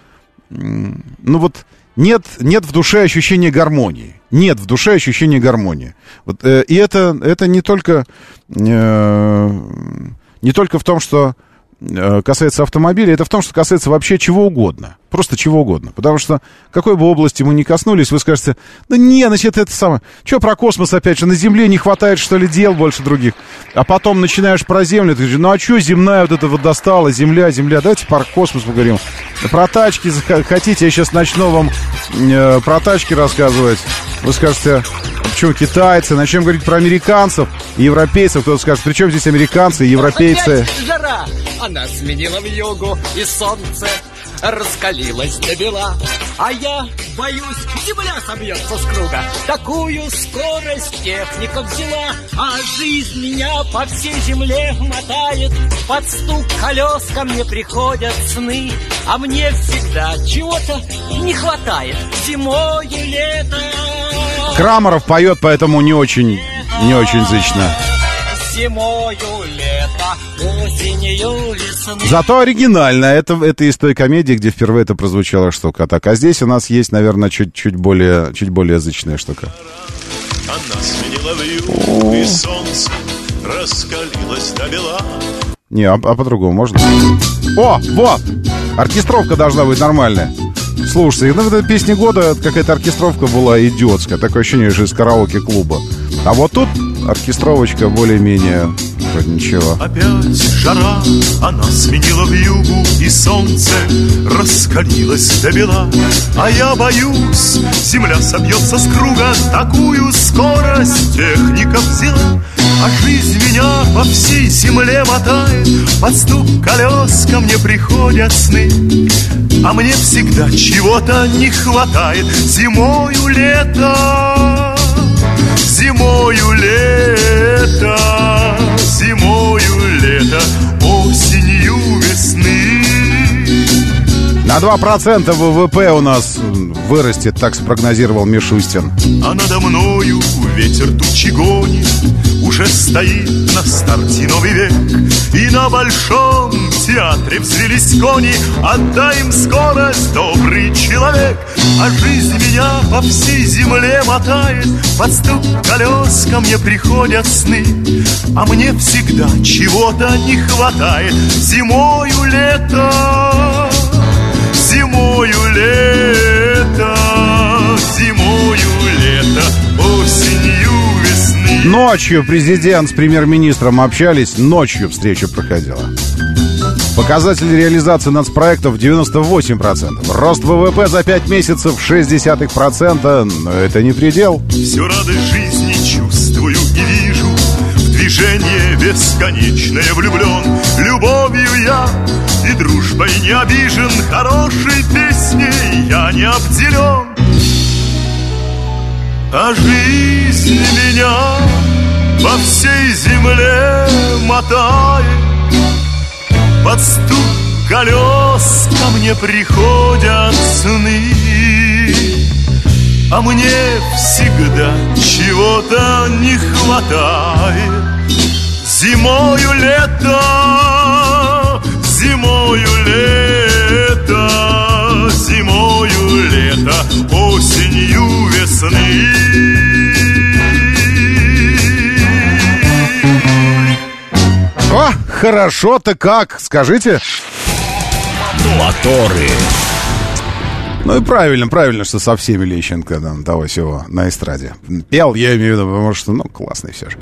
ну вот, нет, нет в душе ощущения гармонии. Нет в душе ощущения гармонии. Вот, э, и это, это не только э, не только в том, что э, касается автомобиля, это в том, что касается вообще чего угодно. Просто чего угодно. Потому что какой бы области мы ни коснулись, вы скажете, да не, значит, это самое. Что про космос опять же? На Земле не хватает, что ли, дел больше других. А потом начинаешь про Землю, ты говоришь, ну а что земная вот это вот достала, Земля, Земля. Давайте про космос поговорим. Про тачки <laughs> хотите, я сейчас начну вам э, про тачки рассказывать. Вы скажете, «А почему китайцы? Начнем говорить про американцев и европейцев. Кто-то скажет, при чем здесь американцы и европейцы? Жара, она сменила в югу, и солнце раскалилось до бела. А я боюсь, земля собьется с круга. Такую скорость техника взяла, а жизнь меня по всей земле мотает. Под стук колес ко мне приходят сны, а мне всегда чего-то не хватает. Зимою, лето. Крамаров поет, поэтому не очень, не очень зычно. Зимою, лето. Зато оригинально. Это, это из той комедии, где впервые это прозвучала штука. Так, а здесь у нас есть, наверное, чуть, чуть, более, чуть более язычная штука. Не, а, а по-другому можно? О, вот! Оркестровка должна быть нормальная. Слушайте, ну, это песня года какая-то оркестровка была идиотская. Такое ощущение, что из караоке-клуба. А вот тут оркестровочка более-менее ничего. Опять жара, она сменила вьюгу, и солнце раскалилось до бела. А я боюсь, земля собьется с круга, такую скорость техника взяла. А жизнь меня по всей земле мотает Под стук колес ко мне приходят сны А мне всегда чего-то не хватает Зимою лето Зимою лето Зимою лето На 2% ВВП у нас вырастет, так спрогнозировал Мишустин. А надо мною ветер тучи гонит Уже стоит на старте новый век. И на большом театре взвелись кони Отдай им скорость, добрый человек. А жизнь меня по всей земле мотает Под стук колес ко мне приходят сны. А мне всегда чего-то не хватает Зимою лето Зимою лето, зимою лето, осенью весны. Ночью президент с премьер-министром общались, ночью встреча проходила. Показатель реализации нацпроектов 98%. Рост ВВП за 5 месяцев 0,6%. Но это не предел. Всю радость жизни чувствую и вижу движение бесконечное влюблен Любовью я. И дружбой не обижен Хорошей песней я не обделен А жизнь меня по всей земле мотает. Под стук колес ко мне приходят сны. А мне всегда чего-то не хватает Зимою лето, зимою лето, зимою лето, осенью весны. О, хорошо-то как, скажите. Моторы. Ну и правильно, правильно, что со всеми Лещенко там, того всего на эстраде. Пел, я имею в виду, потому что, ну, классный все же.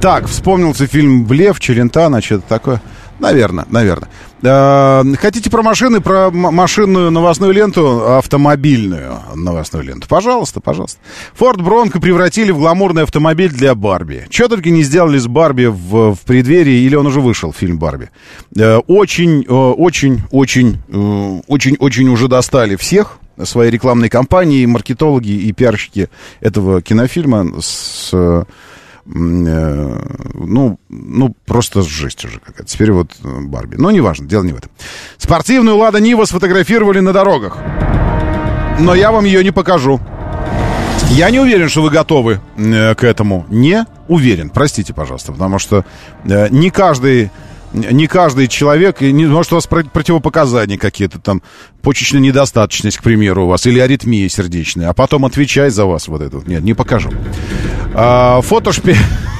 Так, вспомнился фильм «Блев», «Челентано», что-то такое. Наверное, наверное. Э, хотите про машины, про машинную новостную ленту, автомобильную новостную ленту? Пожалуйста, пожалуйста. Форд Бронко превратили в гламурный автомобиль для Барби. Что только не сделали с Барби в, в преддверии, или он уже вышел, фильм Барби. Э, очень, э, очень, очень, э, очень, очень уже достали всех своей рекламной кампании, маркетологи и пиарщики этого кинофильма с... э, ну, ну, просто жесть уже какая-то. Теперь вот э, Барби. Но неважно, дело не в этом. Спортивную «Лада Нива» сфотографировали на дорогах. Но я вам ее не покажу. Я не уверен, что вы готовы э, к этому. Не уверен, простите, пожалуйста, потому что не каждый не каждый человек, не, может, у вас про- противопоказания какие-то там, почечная недостаточность, к примеру, у вас, или аритмия сердечная, а потом отвечай за вас вот это. Нет, не покажу. А, фотошпи...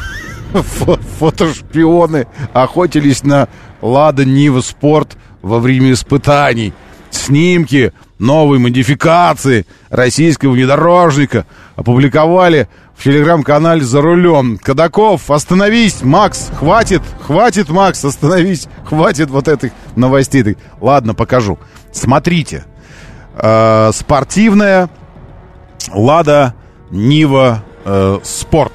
<laughs> фо- Фотошпионы охотились на Лада Нива Спорт во время испытаний. Снимки новой модификации российского внедорожника опубликовали в телеграм-канале «За рулем». Кадаков, остановись, Макс, хватит, хватит, Макс, остановись, хватит вот этих новостей. Ладно, покажу. Смотрите. Э, спортивная «Лада Нива э, Спорт».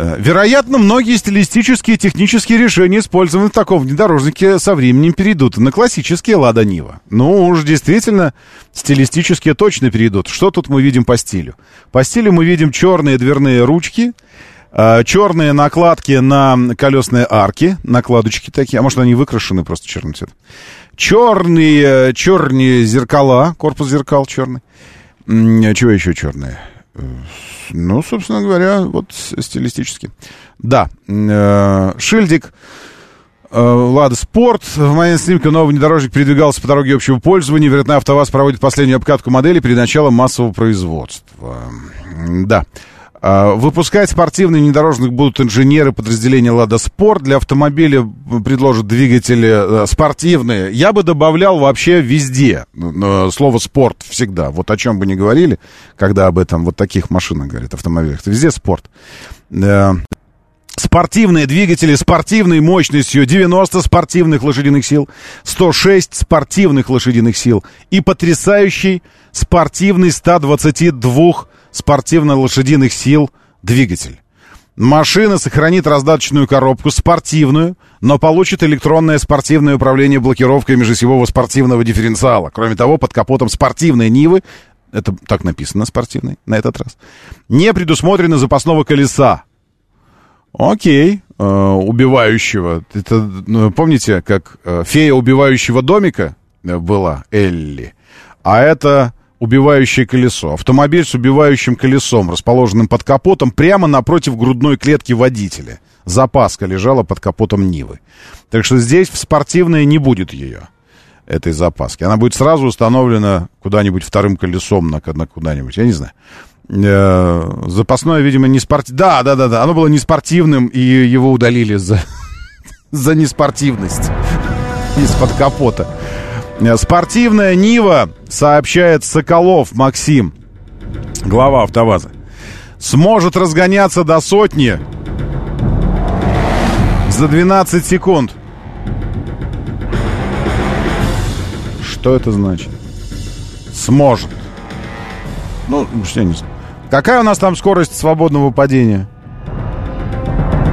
Э, Вероятно, многие стилистические и технические решения, использованные в таком внедорожнике, со временем перейдут на классические «Лада Нива». Ну уж действительно, стилистические точно перейдут. Что тут мы видим по стилю? По стилю мы видим черные дверные ручки, э, черные накладки на колесные арки, накладочки такие, а может они выкрашены просто черным цветом. Черные, черные зеркала, корпус зеркал черный. Чего еще черные? Ну, собственно говоря, вот стилистически. Да, э, шильдик э, Лада Спорт. В момент снимка новый внедорожник передвигался по дороге общего пользования. Вероятно, АвтоВАЗ проводит последнюю обкатку модели перед началом массового производства. Да. А, Выпускать спортивный внедорожник будут инженеры подразделения «Лада Спорт». Для автомобиля предложат двигатели э, спортивные. Я бы добавлял вообще везде слово «спорт» всегда. Вот о чем бы ни говорили, когда об этом вот таких машинах говорят, автомобилях. Везде спорт. Э, Спортивные двигатели спортивной мощностью 90 спортивных лошадиных сил, 106 спортивных лошадиных сил и потрясающий спортивный 122 спортивно-лошадиных сил двигатель. Машина сохранит раздаточную коробку спортивную, но получит электронное спортивное управление блокировкой межосевого спортивного дифференциала. Кроме того, под капотом спортивной Нивы, это так написано спортивной на этот раз, не предусмотрено запасного колеса. Окей, э, убивающего. Это, ну, помните, как э, фея убивающего домика э, была, Элли? А это убивающее колесо. Автомобиль с убивающим колесом, расположенным под капотом прямо напротив грудной клетки водителя. Запаска лежала под капотом Нивы. Так что здесь в спортивное не будет ее, этой запаски. Она будет сразу установлена куда-нибудь вторым колесом на, на куда-нибудь, я не знаю. Э, запасное, видимо, не спортивное. Да, да, да, да. Оно было не спортивным, и его удалили за, <laughs> за неспортивность из-под капота. Спортивная Нива, сообщает Соколов Максим, глава АвтоВАЗа, сможет разгоняться до сотни за 12 секунд. Что это значит? Сможет. Ну, я не знаю. Какая у нас там скорость свободного падения?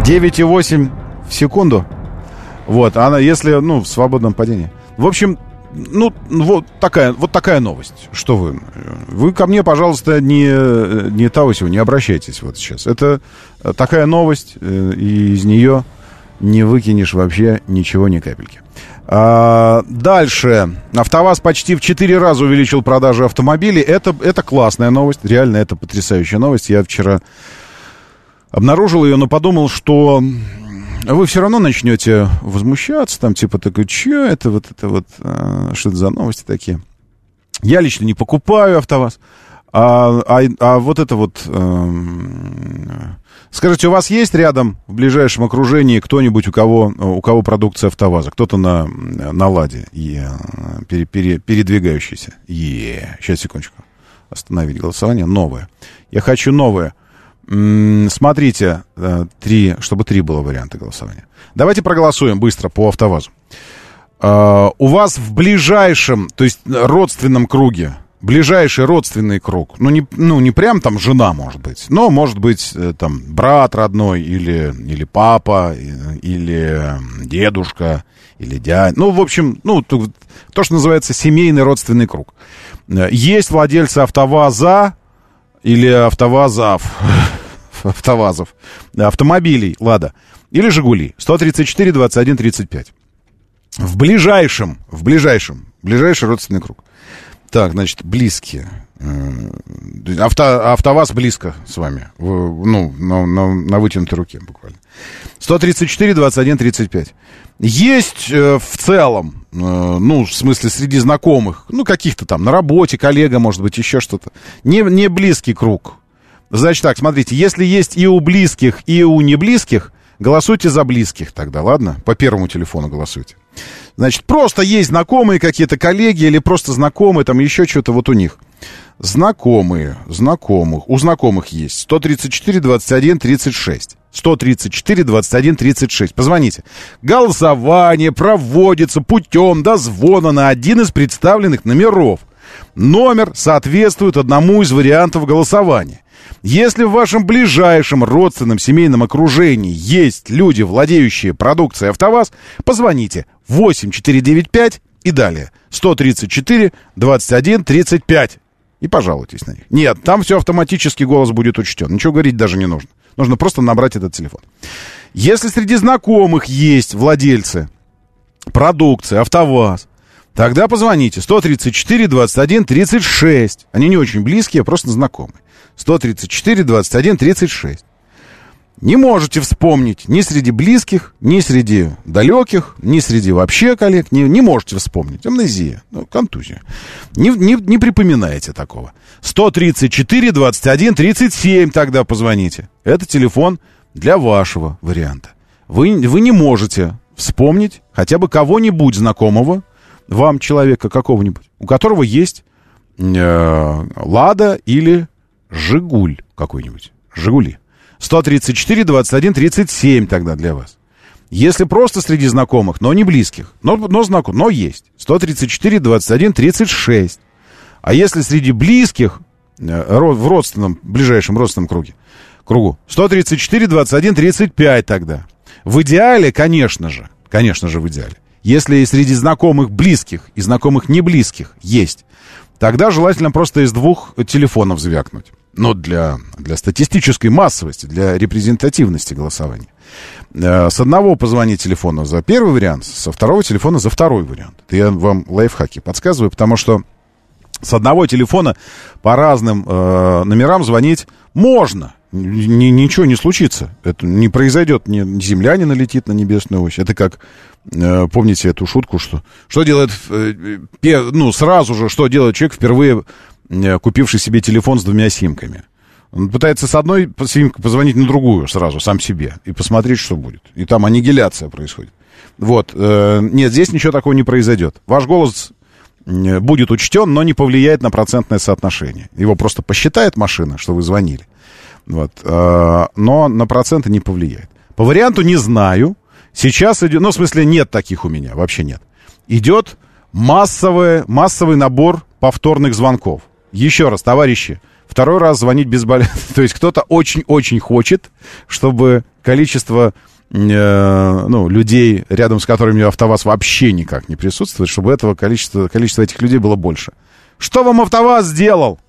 9,8 в секунду. Вот, она, если, ну, в свободном падении. В общем, ну, вот такая, вот такая новость. Что вы? Вы ко мне, пожалуйста, не, не того сего, не обращайтесь вот сейчас. Это такая новость, э, и из нее не выкинешь вообще ничего, ни капельки. А, дальше. АвтоВАЗ почти в 4 раза увеличил продажи автомобилей. Это, это классная новость. Реально, это потрясающая новость. Я вчера обнаружил ее, но подумал, что вы все равно начнете возмущаться, там, типа, такой, что это вот это вот, а, что это за новости такие? Я лично не покупаю АвтоВАЗ. А, а, а вот это вот... эм, скажите, у вас есть рядом, в ближайшем окружении, кто-нибудь, у кого, у кого продукция АвтоВАЗа? Кто-то на, на «Ладе», и, э, пере- пере- передвигающийся? Е, сейчас, секундочку. Остановить голосование. Новое. Я хочу новое. Смотрите, э, три, чтобы три было варианта голосования. Давайте проголосуем быстро по АвтоВАЗу. Э, У вас в ближайшем, то есть родственном круге, ближайший родственный круг, ну не, ну не прям там жена, может быть, но может быть э, там брат родной или, или папа, или дедушка, или дядя, ну в общем, ну то, то, что называется семейный родственный круг. Есть владельцы АвтоВАЗа или АвтоВАЗов, <laughs> АвтоВАЗов, автомобилей, Лада, или Жигули, 134, 21, 35. В ближайшем, в ближайшем, ближайший родственный круг. Так, значит, близкие. М, Авто, АвтоВАЗ близко с вами. Ну, на, на- на вытянутой руке буквально. 134, 21, 35. Есть э, в целом, э, ну, в смысле, среди знакомых, ну, каких-то там, на работе, коллега, может быть, еще что-то. Не, не близкий круг. Значит так, смотрите, если есть и у близких, и у неблизких, голосуйте за близких тогда, ладно? По первому телефону голосуйте. Значит, просто есть знакомые какие-то коллеги или просто знакомые, там еще что-то вот у них. Знакомые, знакомых, у знакомых есть 134, 21, 36. 134, 21, 36. Позвоните. Голосование проводится путем дозвона на один из представленных номеров. Номер соответствует одному из вариантов голосования. Если в вашем ближайшем родственном семейном окружении есть люди, владеющие продукцией АвтоВАЗ, позвоните 8495 и далее 134 21 35 и пожалуйтесь на них. Нет, там все автоматически голос будет учтен. Ничего говорить даже не нужно. Нужно просто набрать этот телефон. Если среди знакомых есть владельцы продукции АвтоВАЗ, тогда позвоните 134 21 36. Они не очень близкие, а просто знакомые. 134 21 36. Не можете вспомнить ни среди близких, ни среди далеких, ни среди вообще коллег. Не, не можете вспомнить. Амнезия, ну, контузия. Не, не, не припоминаете такого. 134 21 37 тогда позвоните. Это телефон для вашего варианта. Вы, вы не можете вспомнить хотя бы кого-нибудь знакомого, вам человека какого-нибудь, у которого есть э, Лада или Жигуль какой-нибудь. Жигули. 134, 21, 37 тогда для вас. Если просто среди знакомых, но не близких, но, но знаком, но есть. 134, 21, 36. А если среди близких, э, в родственном, ближайшем родственном круге, кругу. 134, 21, 35 тогда. В идеале, конечно же, конечно же в идеале, если среди знакомых близких и знакомых не близких есть, тогда желательно просто из двух телефонов звякнуть. Но для, для статистической массовости, для репрезентативности голосования. Э, С одного позвонить телефона за первый вариант, со второго телефона за второй вариант. Это я вам лайфхаки подсказываю, потому что с одного телефона по разным э, номерам звонить можно. Ни- ничего не случится. Это не произойдет, ни земля не налетит на небесную ось. Это как, э, помните эту шутку, что, что делает, э, пе- ну, сразу же, что делает человек, впервые купивший себе телефон с двумя симками. Он пытается с одной симкой позвонить на другую сразу, сам себе, и посмотреть, что будет. И там аннигиляция происходит. Вот. э, нет, здесь ничего такого не произойдет. Ваш голос э, будет учтен, но не повлияет на процентное соотношение. Его просто посчитает машина, что вы звонили. Вот. э, Но на проценты не повлияет. По варианту не знаю. Сейчас идет... Ну, в смысле, нет таких у меня. Вообще нет. Идет массовый, массовый набор повторных звонков. Еще раз, товарищи, второй раз звонить безболезненно. <laughs> То есть кто-то очень-очень хочет, чтобы количество э, ну, людей, рядом с которыми АвтоВАЗ вообще никак не присутствует, чтобы этого количества, количество этих людей было больше. Что вам АвтоВАЗ сделал?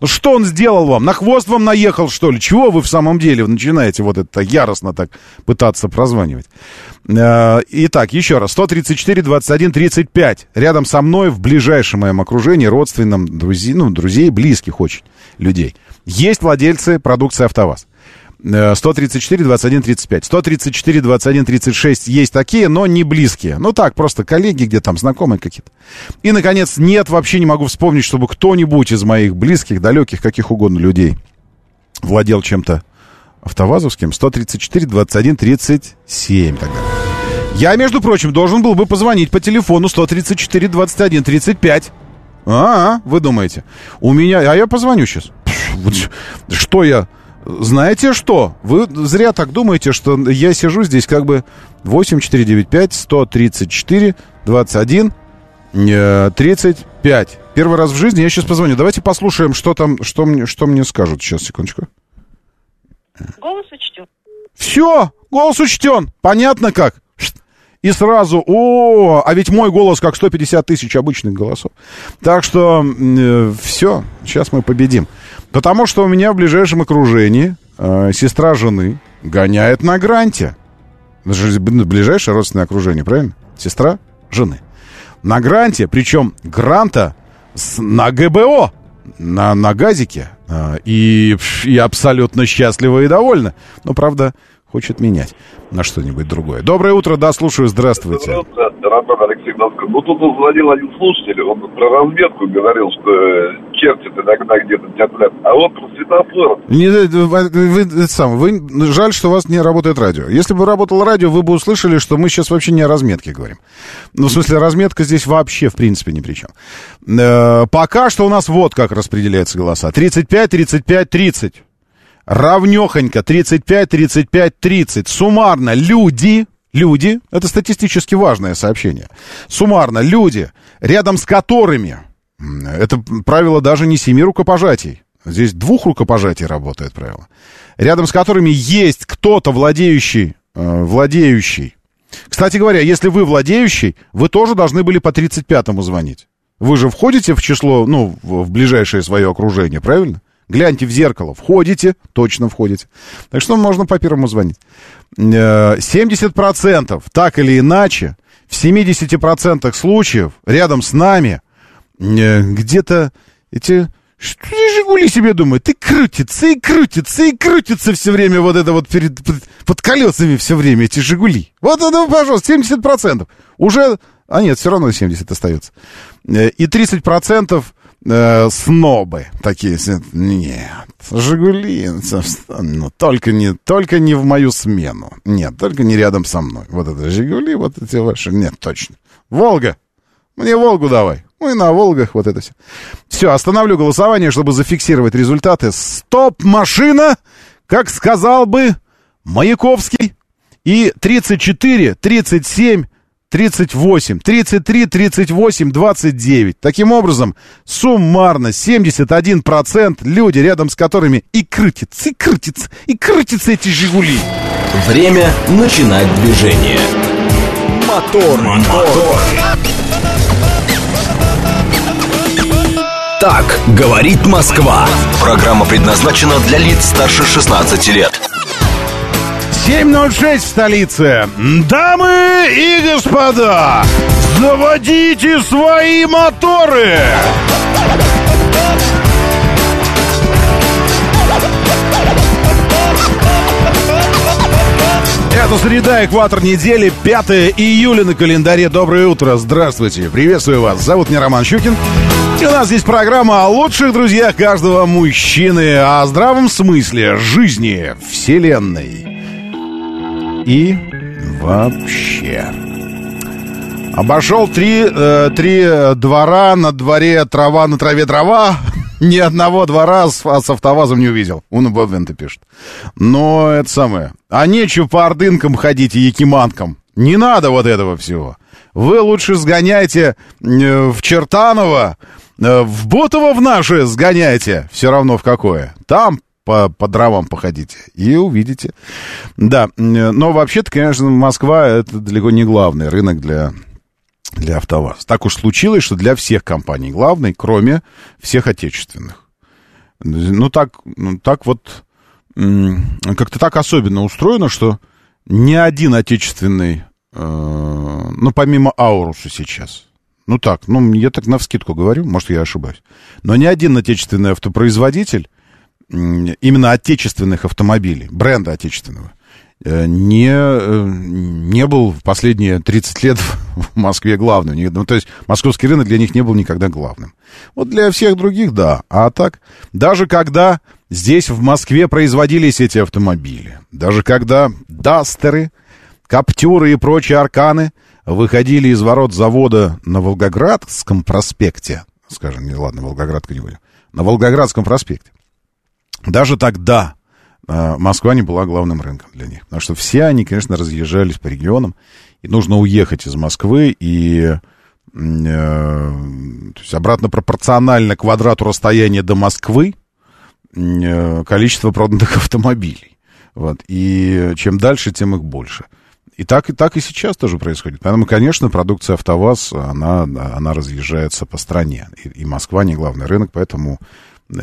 Ну что он сделал вам? На хвост вам наехал, что ли? Чего вы в самом деле начинаете вот это яростно так пытаться прозванивать? Э, Итак, еще раз. 134, 21, 35. Рядом со мной в ближайшем моем окружении, родственном, друзей, ну, друзей, близких очень людей. Есть владельцы продукции АвтоВАЗ. Э, 134, 21, 35. 134, 21, 36 есть такие, но не близкие. Ну так, просто коллеги, где там знакомые какие-то. И, наконец, нет, вообще не могу вспомнить, чтобы кто-нибудь из моих близких, далеких, каких угодно людей владел чем-то автовазовским. 134, 21, 37 тогда. Я, между прочим, должен был бы позвонить по телефону 134, 21, 35. А, вы думаете? У меня... А я позвоню сейчас. Что я... Знаете что? Вы зря так думаете, что я сижу здесь как бы 8495 134 21 э, 35. Первый раз в жизни я сейчас позвоню. Давайте послушаем, что там, что мне, что мне скажут. Сейчас, секундочку. Голос учтен. Все, голос учтен. Понятно как? И сразу, о, а ведь мой голос как 150 тысяч обычных голосов. Так что все, сейчас мы победим. Потому что у меня в ближайшем окружении э, сестра жены гоняет на гранте. Же ближайшее родственное окружение, правильно? Сестра жены. На гранте, причем гранта с, на ГБО, на, на газике. Э, и, и абсолютно счастлива и довольна. Но, правда, хочет менять на что-нибудь другое. Доброе утро, да, слушаю, здравствуйте. Доброе утро, Алексей Москва. Ну, тут он звонил один слушатель, он про разметку говорил, что э, чертит иногда где-то дятля. А вот про светофор. Не, э, вы, вы, это сам, вы, жаль, что у вас не работает радио. Если бы работало радио, вы бы услышали, что мы сейчас вообще не о разметке говорим. Ну, в смысле, разметка здесь вообще, в принципе, ни при чем. Э, пока что у нас вот как распределяются голоса. 35, 35, 30. Равнехонько 35, 35, 30. Суммарно люди, люди, это статистически важное сообщение. Суммарно люди, рядом с которыми, это правило даже не семи рукопожатий, здесь двух рукопожатий работает правило, рядом с которыми есть кто-то владеющий, э, владеющий. Кстати говоря, если вы владеющий, вы тоже должны были по 35-му звонить. Вы же входите в число, ну, в ближайшее свое окружение, правильно? Гляньте в зеркало. Входите, точно входите. Так что можно по первому звонить. Э, 70% так или иначе, в 70% случаев рядом с нами э, где-то эти... Что Жигули себе думают? И крутится, и крутится, и крутится все время вот это вот перед, под, колесами все время эти Жигули. Вот это, пожалуйста, 70%. Уже... А нет, все равно 70 остается. Э, И 30% э, снобы такие. Нет, Жигули, ну, только не, только не в мою смену. Нет, только не рядом со мной. Вот это Жигули, вот эти ваши. Нет, точно. Волга. Мне Волгу давай. Ну и на Волгах вот это все. Все, остановлю голосование, чтобы зафиксировать результаты. Стоп, машина, как сказал бы Маяковский. И 34, 37, 38, 33, 38, 29. Таким образом, суммарно 71% люди, рядом с которыми и крутятся, и крутятся, и крутятся эти «Жигули». Время начинать движение. Мотор, мотор. Так говорит Москва. Программа предназначена для лиц старше 16 лет. 7.06 в столице. Дамы и господа, заводите свои моторы! Это среда, экватор недели, 5 июля на календаре. Доброе утро, здравствуйте, приветствую вас. Зовут меня Роман Щукин. И у нас здесь программа о лучших друзьях каждого мужчины, о здравом смысле жизни, вселенной и вообще. Обошел три, э, три двора, на дворе трава, на траве трава. <laughs> Ни одного двора с, с автовазом не увидел. Он в Адвенте пишет. Но это самое. А нечего по ордынкам ходить и якиманкам. Не надо вот этого всего. Вы лучше сгоняйте э, в Чертаново, э, в Бутово в наше сгоняйте. Все равно в какое. Там по, по дровам походите и увидите. Да, но вообще-то, конечно, Москва это далеко не главный рынок для, для АвтоВАЗ. Так уж случилось, что для всех компаний главный, кроме всех отечественных. Ну, так, ну, так вот, как-то так особенно устроено, что ни один отечественный, э, ну, помимо Ауруса сейчас, ну так, ну, я так навскидку говорю, может, я ошибаюсь, но ни один отечественный автопроизводитель именно отечественных автомобилей, бренда отечественного, э, не, э, не был в последние 30 лет <laughs> в Москве главным. Ну, то есть московский рынок для них не был никогда главным. Вот для всех других, да. А так, даже когда здесь в Москве производились эти автомобили, даже когда Дастеры, Каптюры и прочие Арканы выходили из ворот завода на Волгоградском проспекте, скажем, не ладно, Волгоградка не будем, на Волгоградском проспекте, даже тогда э, Москва не была главным рынком для них. Потому что все они, конечно, разъезжались по регионам. И нужно уехать из Москвы и э, то есть обратно пропорционально квадрату расстояния до Москвы э, количество проданных <laughs> автомобилей. Вот. И чем дальше, тем их больше. И так, и так и сейчас тоже происходит. Поэтому, конечно, продукция АвтоВАЗ, она, она разъезжается по стране. И, и Москва не главный рынок, поэтому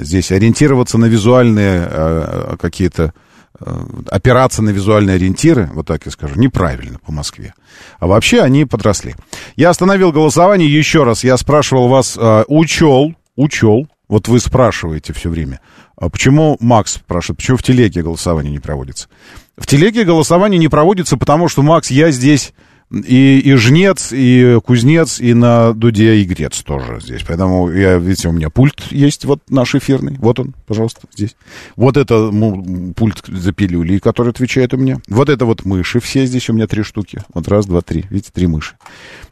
здесь ориентироваться на визуальные э, какие-то э, опираться на визуальные ориентиры, вот так я скажу, неправильно по Москве. А вообще они подросли. Я остановил голосование еще раз. Я спрашивал вас, э, учел, учел, вот вы спрашиваете все время, а почему Макс спрашивает, почему в телеге голосование не проводится? В телеге голосование не проводится, потому что, Макс, я здесь и, и жнец, и кузнец, и на дуде игрец тоже здесь. Поэтому, я, видите, у меня пульт есть вот наш эфирный. Вот он, пожалуйста, здесь. Вот это ну, пульт за пилюли, который отвечает у меня. Вот это вот мыши все здесь у меня три штуки. Вот раз, два, три. Видите, три мыши.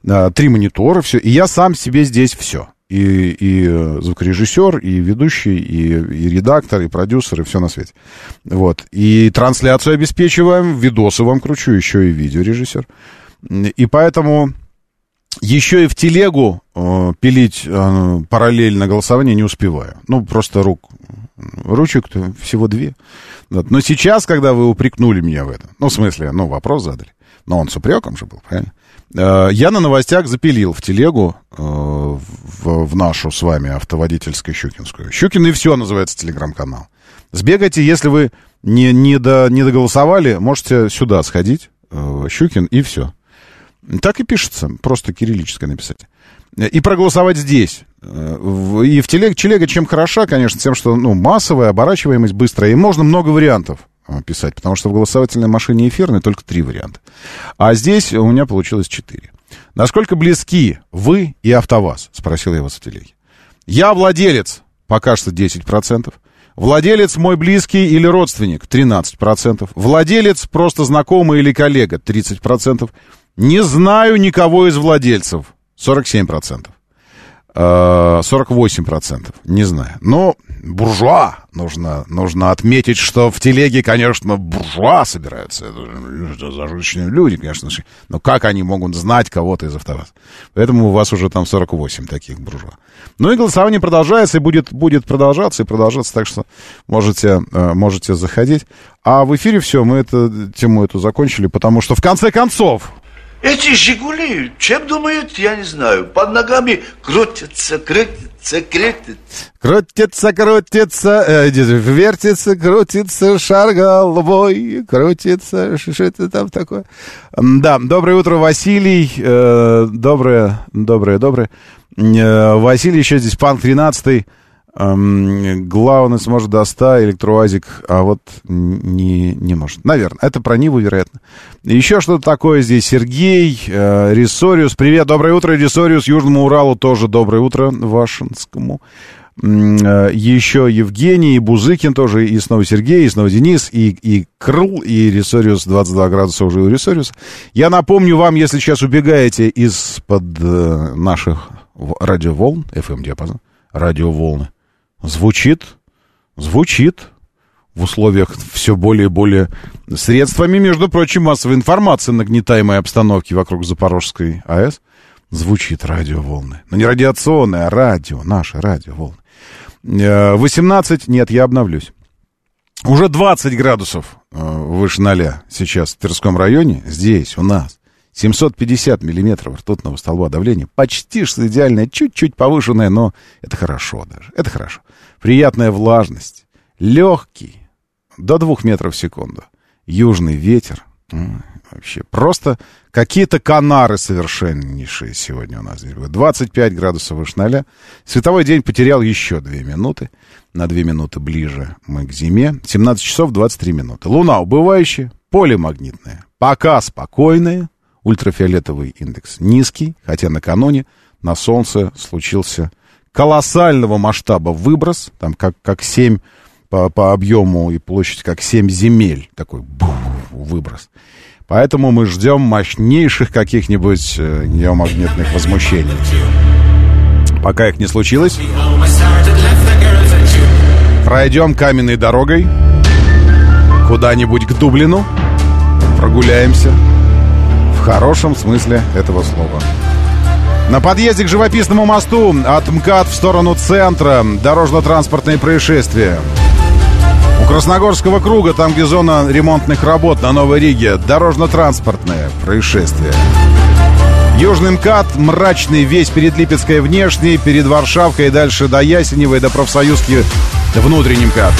А, три монитора, все. И я сам себе здесь все. И, и звукорежиссер, и ведущий, и, и редактор, и продюсер, и все на свете. Вот. И трансляцию обеспечиваем, видосы вам кручу, еще и видеорежиссер. И поэтому еще и в телегу э, пилить э, параллельно голосование не успеваю. Ну, просто рук. Ручек-то всего две. Вот. Но сейчас, когда вы упрекнули меня в этом, ну, в смысле, ну, вопрос задали, но он с упреком же был, правильно? Э, я на новостях запилил в телегу э, в, в нашу с вами автоводительскую Щукинскую. Щукин и все называется телеграм-канал. Сбегайте, если вы не, не, до, не доголосовали, можете сюда сходить, э, Щукин, и все. Так и пишется, просто кириллическое написать. И проголосовать здесь. И в телег, телега чем хороша, конечно, тем, что ну, массовая, оборачиваемость быстрая, и можно много вариантов а, писать, потому что в голосовательной машине эфирной только три варианта. А здесь у меня получилось четыре. Насколько близки вы и АвтоВАЗ? Спросил я вас в телеге. Я владелец, пока что 10%. Владелец мой близкий или родственник 13%. Владелец просто знакомый или коллега 30%. Не знаю никого из владельцев. 47%. Э, 48%, не знаю. Но буржуа, нужно, нужно отметить, что в телеге, конечно, буржуа собираются. Это зажиточные люди, конечно. Но как они могут знать кого-то из АвтоВАЗа? Поэтому у вас уже там 48 таких буржуа. Ну и голосование продолжается, и будет, будет продолжаться, и продолжаться, так что можете, э, можете заходить. А в эфире все, мы эту тему эту закончили, потому что в конце концов Эти «Жигули», чем думают, я не знаю, под ногами крутятся, крутятся, крутятся. Крутится, крутится, э, вертится, крутится, шар головой, крутится, что это там такое? Да, доброе утро, Василий, э, доброе, доброе, доброе. Э, Василий еще здесь, панк 13 Эм, главный сможет до 100, электроазик, а вот не, не может. Наверное, это про Ниву, вероятно. Еще что-то такое здесь. Сергей, э, Рисориус. Привет, доброе утро, Рисориус. Южному Уралу тоже доброе утро, Вашинскому. Э, Еще Евгений, и Бузыкин тоже, и снова Сергей, и снова Денис, и, и Крл, и Рисориус, 22 градуса уже у Рисориуса. Я напомню вам, если сейчас убегаете из-под э, наших радиоволн, FM-диапазон, радиоволны, звучит, звучит в условиях все более и более средствами, между прочим, массовой информации, нагнетаемой обстановки вокруг Запорожской АЭС, звучит радиоволны. Но не радиационные, а радио, наши радиоволны. Э, 18, нет, я обновлюсь. Уже 20 градусов э, выше ноля сейчас в Тверском районе, здесь, у нас. 750 миллиметров ртутного столба давления. Почти что идеальное, чуть-чуть повышенное, но это хорошо даже. Это хорошо. Приятная влажность. Легкий. До 2 метров в секунду. Южный ветер. Вообще просто какие-то канары совершеннейшие сегодня у нас здесь будет. 25 градусов выше ноля. Световой день потерял еще 2 минуты. На 2 минуты ближе мы к зиме. 17 часов 23 минуты. Луна убывающая, поле магнитное. Пока спокойное. Ультрафиолетовый индекс низкий, хотя накануне на Солнце случился колоссального масштаба выброс, там как, как 7 по, по объему и площади, как 7 земель, такой бух, выброс. Поэтому мы ждем мощнейших каких-нибудь э, геомагнитных возмущений. Пока их не случилось, пройдем каменной дорогой куда-нибудь к Дублину, прогуляемся хорошем смысле этого слова. На подъезде к живописному мосту от МКАД в сторону центра дорожно-транспортные происшествия. У Красногорского круга, там где зона ремонтных работ на Новой Риге, дорожно-транспортное происшествие. Южный МКАД, мрачный весь перед Липецкой внешний, перед Варшавкой и дальше до Ясеневой, до Профсоюзки внутренний МКАД.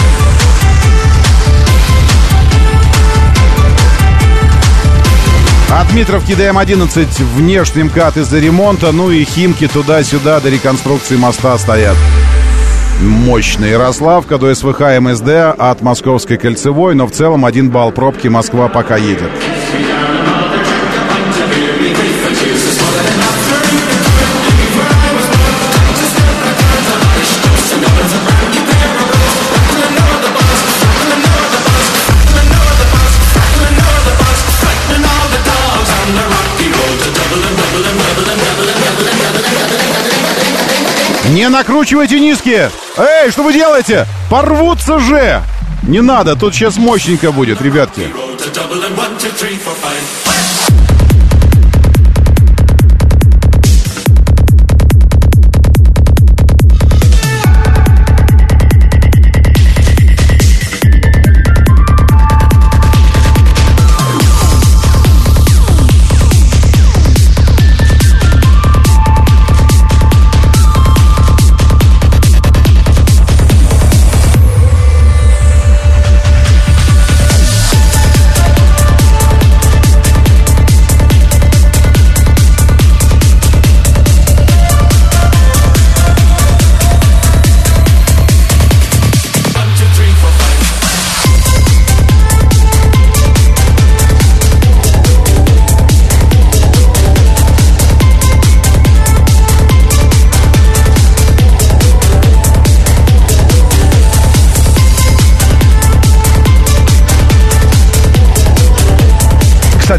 От Дмитровки до М11 внешний МКАД из-за ремонта, ну и Химки туда-сюда до реконструкции моста стоят. Мощная Ярославка до СВХ МСД от Московской кольцевой, но в целом один балл пробки Москва пока едет. Не накручивайте низкие! Эй, что вы делаете? Порвутся же! Не надо, тут сейчас мощненько будет, ребятки.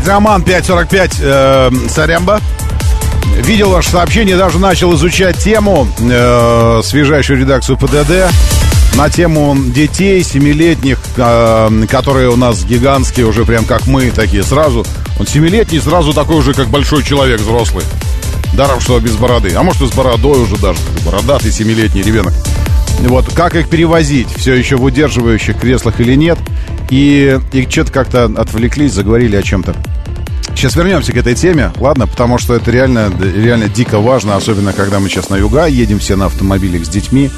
Роман 545 э, Сарямба. Видел ваше сообщение, даже начал изучать тему, э, свежайшую редакцию ПДД, на тему детей семилетних, э, которые у нас гигантские, уже прям как мы, такие сразу. Он семилетний, сразу такой уже, как большой человек взрослый. Даром, что без бороды. А может, и с бородой уже даже. Бородатый семилетний ребенок. Вот, как их перевозить, все еще в удерживающих креслах или нет. И, и что-то как-то отвлеклись, заговорили о чем-то. Сейчас вернемся к этой теме, ладно, потому что это реально, реально дико важно, особенно когда мы сейчас на юга едем все на автомобилях с детьми,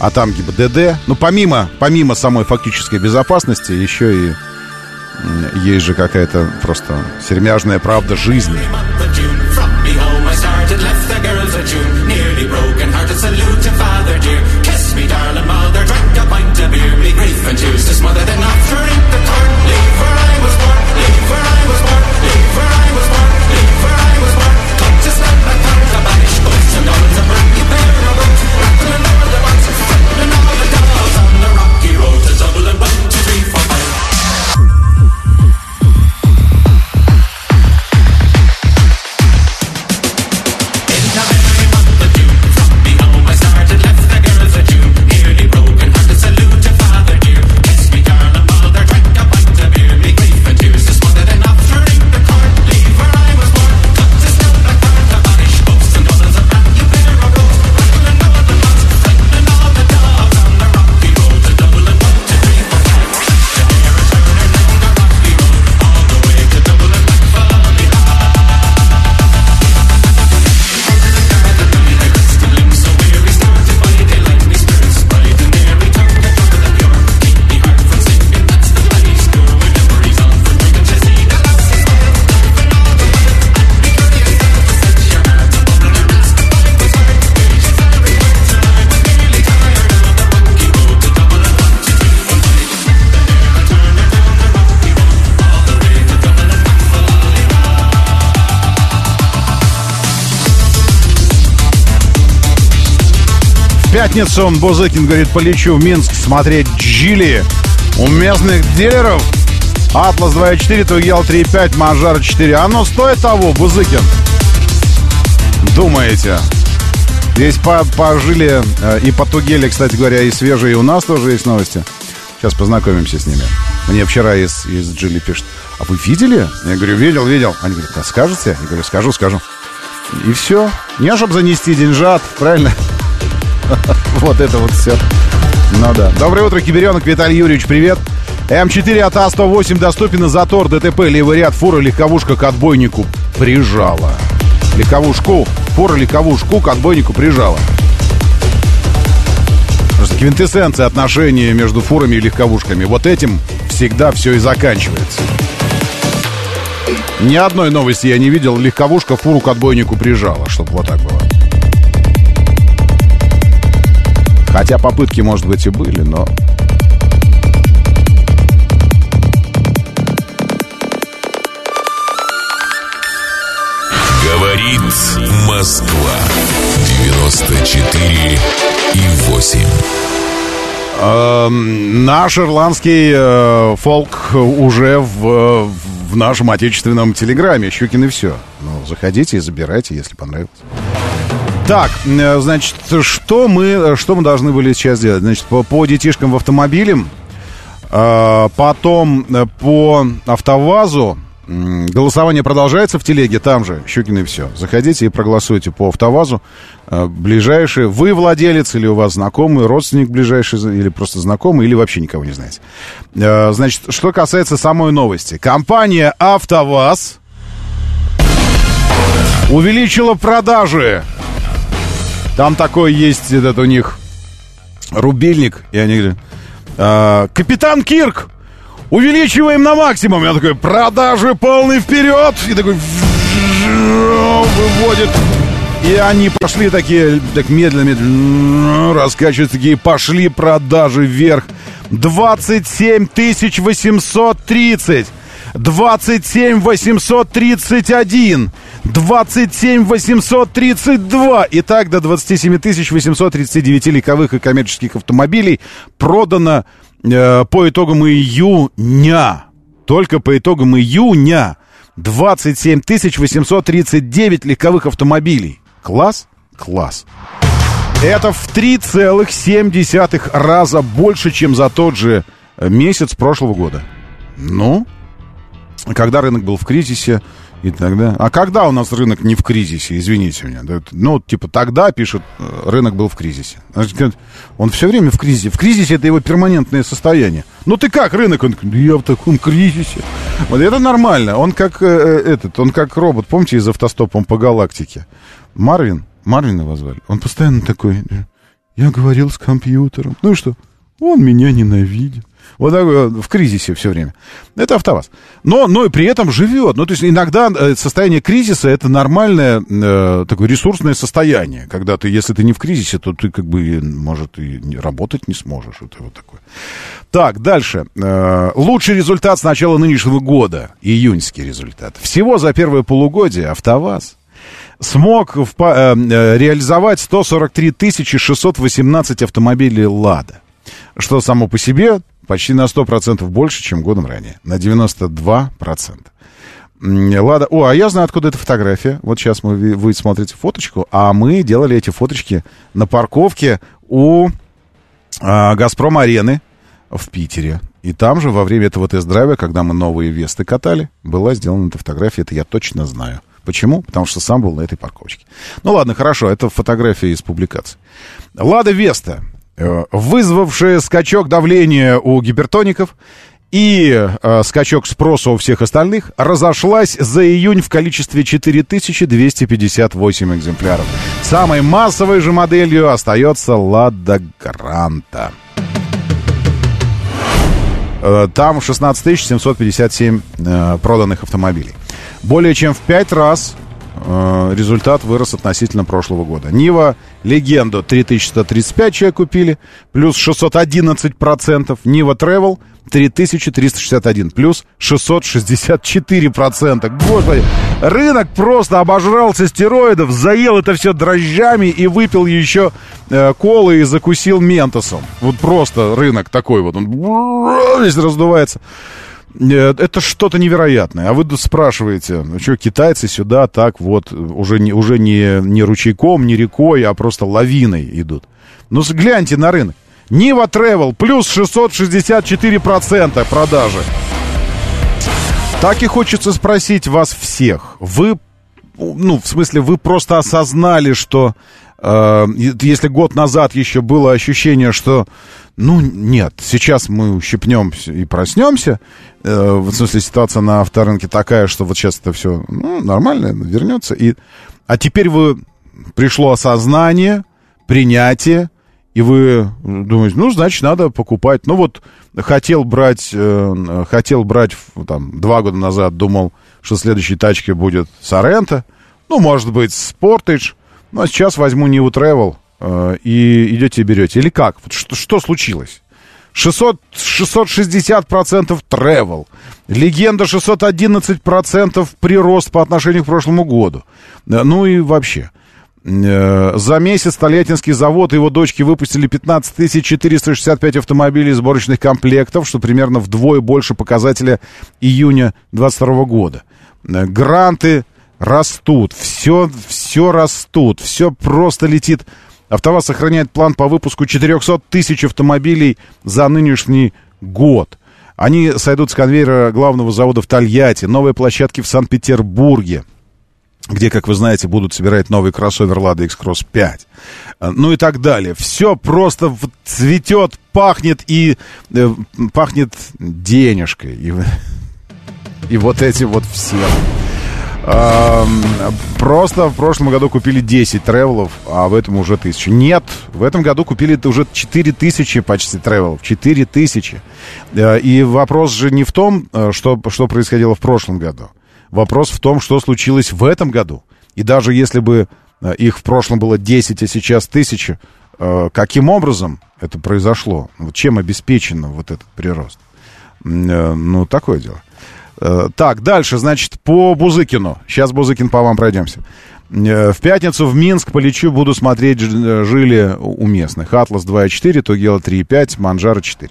а там ГИБДД. Ну, помимо, помимо самой фактической безопасности, еще и есть же какая-то просто сермяжная правда жизни. Пятницу Бузыкин говорит, полечу в Минск смотреть Джили у местных дилеров. Атлас 2.4, Тугел 3.5, Мажар 4. Оно стоит того, Бузыкин? Думаете? Здесь по, пожили э, и по Тугеле, кстати говоря, и свежие, у нас тоже есть новости. Сейчас познакомимся с ними. Мне вчера из, из Джили пишет, а вы видели? Я говорю, видел, видел. Они говорят, а скажете? Я говорю, скажу, скажу. И все. Не чтобы занести деньжат, правильно? <laughs> Вот это вот все. Ну да. Доброе утро, Киберенок. Виталий Юрьевич, привет. М4 от А108 доступен на затор ДТП. Левый ряд фура легковушка к отбойнику прижала. Легковушку, фура легковушку к отбойнику прижала. Просто квинтэссенция отношений между фурами и легковушками. Вот этим всегда все и заканчивается. Ни одной новости я не видел. Легковушка фуру к отбойнику прижала, чтобы вот так было. Хотя попытки, может быть, и были, но... Говорит Москва. 94 и 8. Эм, наш ирландский э, фолк уже в, в нашем отечественном телеграме. Щукин и все. Ну, заходите и забирайте, если понравилось. Так, э, значит, что мы, что мы должны были сейчас делать? Значит, по, по детишкам в автомобиле, э, потом э, по автовазу, голосование продолжается в телеге, там же, Щукин и все. Заходите и проголосуйте по автовазу. Ближайший, вы владелец или у вас знакомый, родственник ближайший, или просто знакомый, или вообще никого не знаете. Значит, что касается самой новости. Компания «АвтоВАЗ» увеличила продажи там такой есть этот у них рубильник, и они говорят, «А, капитан Кирк, увеличиваем на максимум. Я такой, продажи полный вперед. И такой, выводит. И они пошли такие, так медленно, медленно, раскачиваются такие, пошли продажи вверх. 27 830. 27 831. 27 832. Итак, до 27 839 легковых и коммерческих автомобилей продано э, по итогам июня. Только по итогам июня 27 839 легковых автомобилей. Класс? Класс. Это в 3,7 раза больше, чем за тот же э, месяц прошлого года. Ну, когда рынок был в кризисе, и тогда... А когда у нас рынок не в кризисе, извините меня? Да, ну, типа, тогда, пишет, э, рынок был в кризисе. Он все время в кризисе. В кризисе это его перманентное состояние. Ну, ты как, рынок? Он говорит, я в таком кризисе. Вот это нормально. Он как э, э, этот, он как робот, помните, из автостопом по галактике? Марвин, Марвина его звали. Он постоянно такой, я говорил с компьютером. Ну и что? Он меня ненавидит. Вот такой в кризисе все время. Это АвтоВАЗ. Но, но и при этом живет. Ну, то есть иногда э, состояние кризиса это нормальное э, такое ресурсное состояние. Когда ты, если ты не в кризисе, то ты как бы, может, и работать не сможешь. Это вот такое. Так, дальше. Э, лучший результат с начала нынешнего года. Июньский результат. Всего за первое полугодие АвтоВАЗ смог в, э, э, реализовать 143 618 автомобилей «Лада». Что само по себе почти на 100% больше, чем годом ранее. На 92%. Лада, о, а я знаю, откуда эта фотография. Вот сейчас мы, вы смотрите фоточку, а мы делали эти фоточки на парковке у а, Газпром Арены в Питере. И там же во время этого тест-драйва, когда мы новые Весты катали, была сделана эта фотография, это я точно знаю. Почему? Потому что сам был на этой парковочке. Ну ладно, хорошо, это фотография из публикации. Лада Веста Э, вызвавшая скачок давления у гипертоников и э, скачок спроса у всех остальных, разошлась за июнь в количестве 4258 экземпляров. Самой массовой же моделью остается Лада Гранта. Э, там 16 757 э, проданных автомобилей. Более чем в 5 раз результат вырос относительно прошлого года. Нива Легенду 3135 человек купили, плюс 611%. Нива Travel 3361, плюс 664%. Господи, рынок просто обожрался стероидов, заел это все дрожжами и выпил еще э, колы и закусил ментосом. Вот просто рынок такой вот, он весь раздувается. Это что-то невероятное. А вы спрашиваете, ну что, китайцы сюда так вот, уже не, уже не, не ручейком, не рекой, а просто лавиной идут. Ну, гляньте на рынок. Нива Travel плюс 664% продажи. Так и хочется спросить вас всех. Вы, ну, в смысле, вы просто осознали, что э, если год назад еще было ощущение, что ну, нет, сейчас мы ущипнем и проснемся. Э, в смысле, ситуация на авторынке такая, что вот сейчас это все ну, нормально, вернется. И... А теперь вы пришло осознание, принятие, и вы думаете, ну, значит, надо покупать. Ну, вот хотел брать, э, хотел брать там, два года назад, думал, что следующей тачке будет Сорента, ну, может быть, Sportage, ну, а сейчас возьму New Travel, и идете и берете. Или как? Что, что случилось? 600, 660% travel. Легенда 611% прирост по отношению к прошлому году. Э, ну и вообще. Э, за месяц Тольяттинский завод и его дочки выпустили 15 465 автомобилей сборочных комплектов, что примерно вдвое больше показателя июня 2022 года. Гранты растут, все, все растут, все просто летит АвтоВАЗ сохраняет план по выпуску 400 тысяч автомобилей за нынешний год. Они сойдут с конвейера главного завода в Тольятти, новые площадки в Санкт-Петербурге, где, как вы знаете, будут собирать новый кроссовер Lada X-Cross 5. Ну и так далее. Все просто цветет, пахнет и э, пахнет денежкой. И, и вот эти вот все. Просто в прошлом году купили 10 тревелов, а в этом уже тысячу. Нет, в этом году купили уже 4 тысячи почти тревелов. 4 тысячи. Э, и вопрос же не в том, э, что, что происходило в прошлом году. Вопрос в том, что случилось в этом году. И даже если бы э, их в прошлом было 10, а сейчас тысяча, каким образом это произошло? Чем обеспечено вот этот прирост? Ну, такое дело. Э, так, дальше, значит, по Бузыкину. Сейчас, Бузыкин, по вам пройдемся. Э, в пятницу в Минск полечу, буду смотреть э, жили у местных. Атлас 2.4, Тугела 3.5, Манжара 4.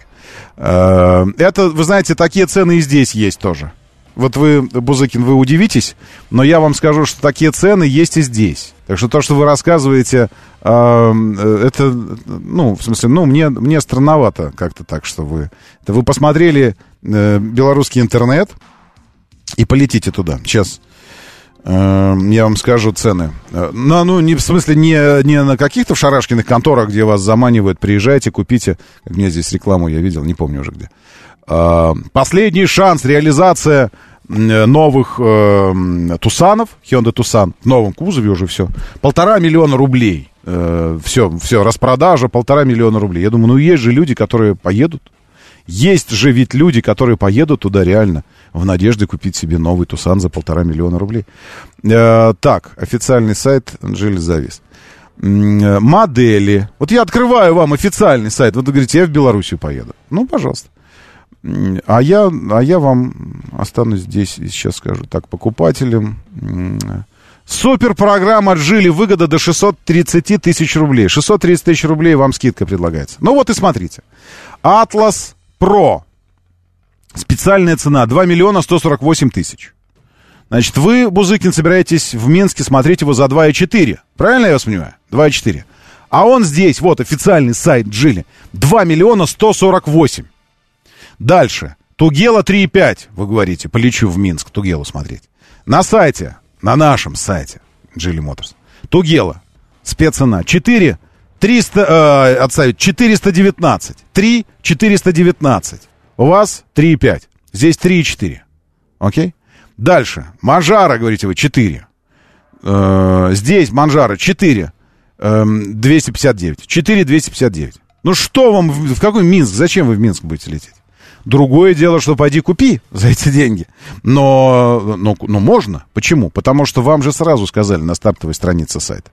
Это, вы знаете, такие цены и здесь есть тоже. вот вы, Бузыкин, вы удивитесь, но я вам скажу, что такие цены есть и здесь. Так что то, что вы рассказываете, это, ну, в смысле, ну, мне, мне странновато как-то так, что вы... Это вы посмотрели белорусский интернет и полетите туда. Сейчас э, я вам скажу цены. Э, ну, ну, не в смысле не, не на каких-то в шарашкиных конторах, где вас заманивают, приезжайте, купите. Как мне здесь рекламу я видел, не помню уже где. Э, последний шанс, реализация э, новых э, Тусанов, Hyundai Тусан, в новом кузове уже все. Полтора миллиона рублей. Э, все, все, распродажа, полтора миллиона рублей. Я думаю, ну есть же люди, которые поедут. Есть же ведь люди, которые поедут туда реально в надежде купить себе новый Тусан за полтора миллиона рублей. Э, так, официальный сайт Анжели Завис. М, Модели. Вот я открываю вам официальный сайт. Вот вы говорите, я в Белоруссию поеду. Ну, пожалуйста. А я, а я вам останусь здесь и сейчас скажу. Так, покупателям... Супер программа Джили. Выгода до 630 тысяч рублей. 630 тысяч рублей вам скидка предлагается. Ну вот и смотрите. Атлас Про. Специальная цена 2 миллиона 148 тысяч. Значит, вы, Бузыкин, собираетесь в Минске смотреть его за 2,4. Правильно я вас понимаю? 2,4. А он здесь, вот официальный сайт Джили. 2 миллиона 148. Дальше. Тугела 3,5, вы говорите. Полечу в Минск Тугелу смотреть. На сайте, на нашем сайте Джили Моторс. Тугела. Спеццена 4 300, э, отставить, 419. 3 419. У вас 3,5. Здесь 3,4. Окей? Дальше. Манжара, говорите вы, 4. Э, здесь Манжара 4. эм, 259. 4 259. Ну что вам, в какой Минск? Зачем вы в Минск будете лететь? Другое дело, что пойди купи <laughs> за эти деньги. Но, но, но можно. Почему? Потому что вам же сразу сказали на стартовой странице сайта.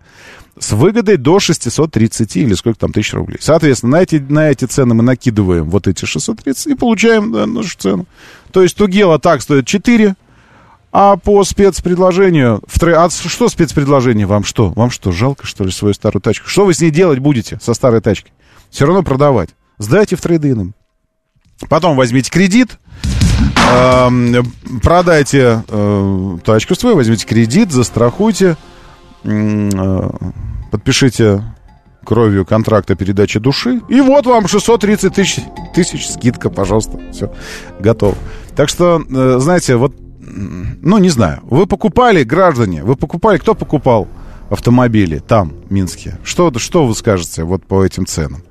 С выгодой до 630 или сколько там тысяч рублей. Соответственно, на эти, на эти цены мы накидываем вот эти 630 и получаем да, нашу цену. То есть Тугела так стоит 4, а по спецпредложению... В А что спецпредложение? Вам что? Вам что, жалко, что ли, свою старую тачку? Что вы с ней делать будете, со старой тачкой? Все равно продавать. Сдайте в трейдином. Потом возьмите кредит, эм, продайте э, тачку свою, возьмите кредит, застрахуйте, э, подпишите кровью контракт о передаче души. И вот вам 630 тысяч, тысяч скидка, пожалуйста. Все, готово. Так что, э, знаете, вот, ну, не знаю, вы покупали, граждане, вы покупали, кто покупал автомобили там, в Минске? Что, что вы скажете вот по этим ценам?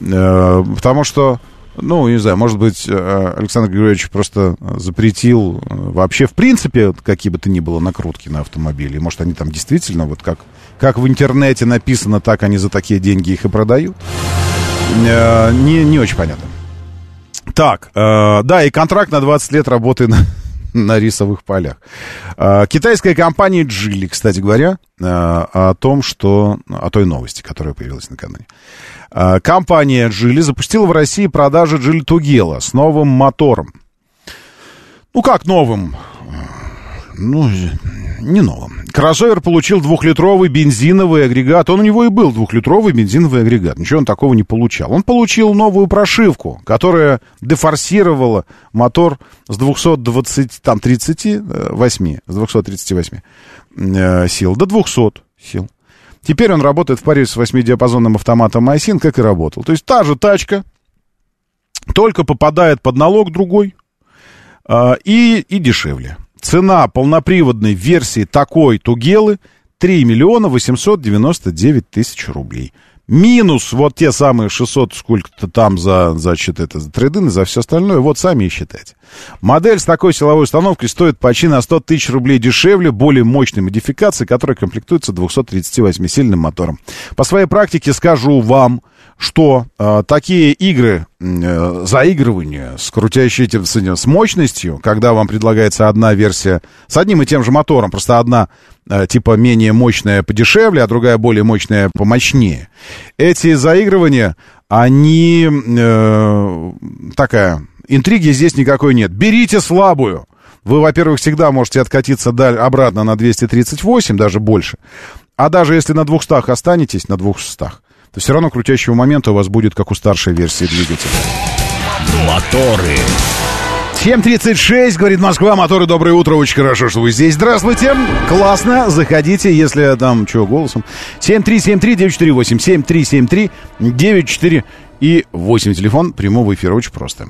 Э, потому что, ну, не знаю, может быть, э, Александр Григорьевич просто запретил э, вообще, в принципе, какие бы то ни было накрутки на автомобили. Может, они там действительно, вот как, как в интернете написано, так они за такие деньги их и продают. Э, Не, не очень понятно. Так, э, да, и контракт на 20 лет работы на, <laughs> на рисовых полях. Э, китайская компания Джили, кстати говоря, э, о том, что... О той новости, которая появилась накануне. Э, компания Джили запустила в России продажи Джили Тугела с новым мотором. Ну, как новым? Ну, не новым. Кроссовер получил двухлитровый бензиновый агрегат. Он у него и был двухлитровый бензиновый агрегат. Ничего он такого не получал. Он получил новую прошивку, которая дефорсировала мотор с 220, там, 38, с 238 э, сил до 200 сил. Теперь он работает в паре с 8-диапазонным автоматом Айсин, как и работал. То есть та же тачка, только попадает под налог другой а, и, и дешевле. Цена полноприводной версии такой Тугелы 3 миллиона 899 тысяч рублей. Минус вот те самые 600 сколько-то там за, значит, это, за трейдин и за все остальное. Вот сами и считайте. Модель с такой силовой установкой стоит почти на 100 тысяч рублей дешевле, более мощной модификации, которая комплектуется 238-сильным мотором. По своей практике скажу вам, что э, такие игры, э, заигрывания с крутящей с, с мощностью, когда вам предлагается одна версия с одним и тем же мотором, просто одна э, типа менее мощная подешевле, а другая более мощная помощнее. Эти заигрывания, они э, такая интриги здесь никакой нет. Берите слабую. Вы, во-первых, всегда можете откатиться даль- обратно на 238, даже больше. А даже если на 200 останетесь, на 200, то все равно крутящего момента у вас будет, как у старшей версии двигателя. Моторы. 7.36, говорит Москва, моторы, доброе утро, очень хорошо, что вы здесь. Здравствуйте, классно, заходите, если там, что, голосом. 7373948, 7373948 и 8, телефон прямого эфира, очень просто.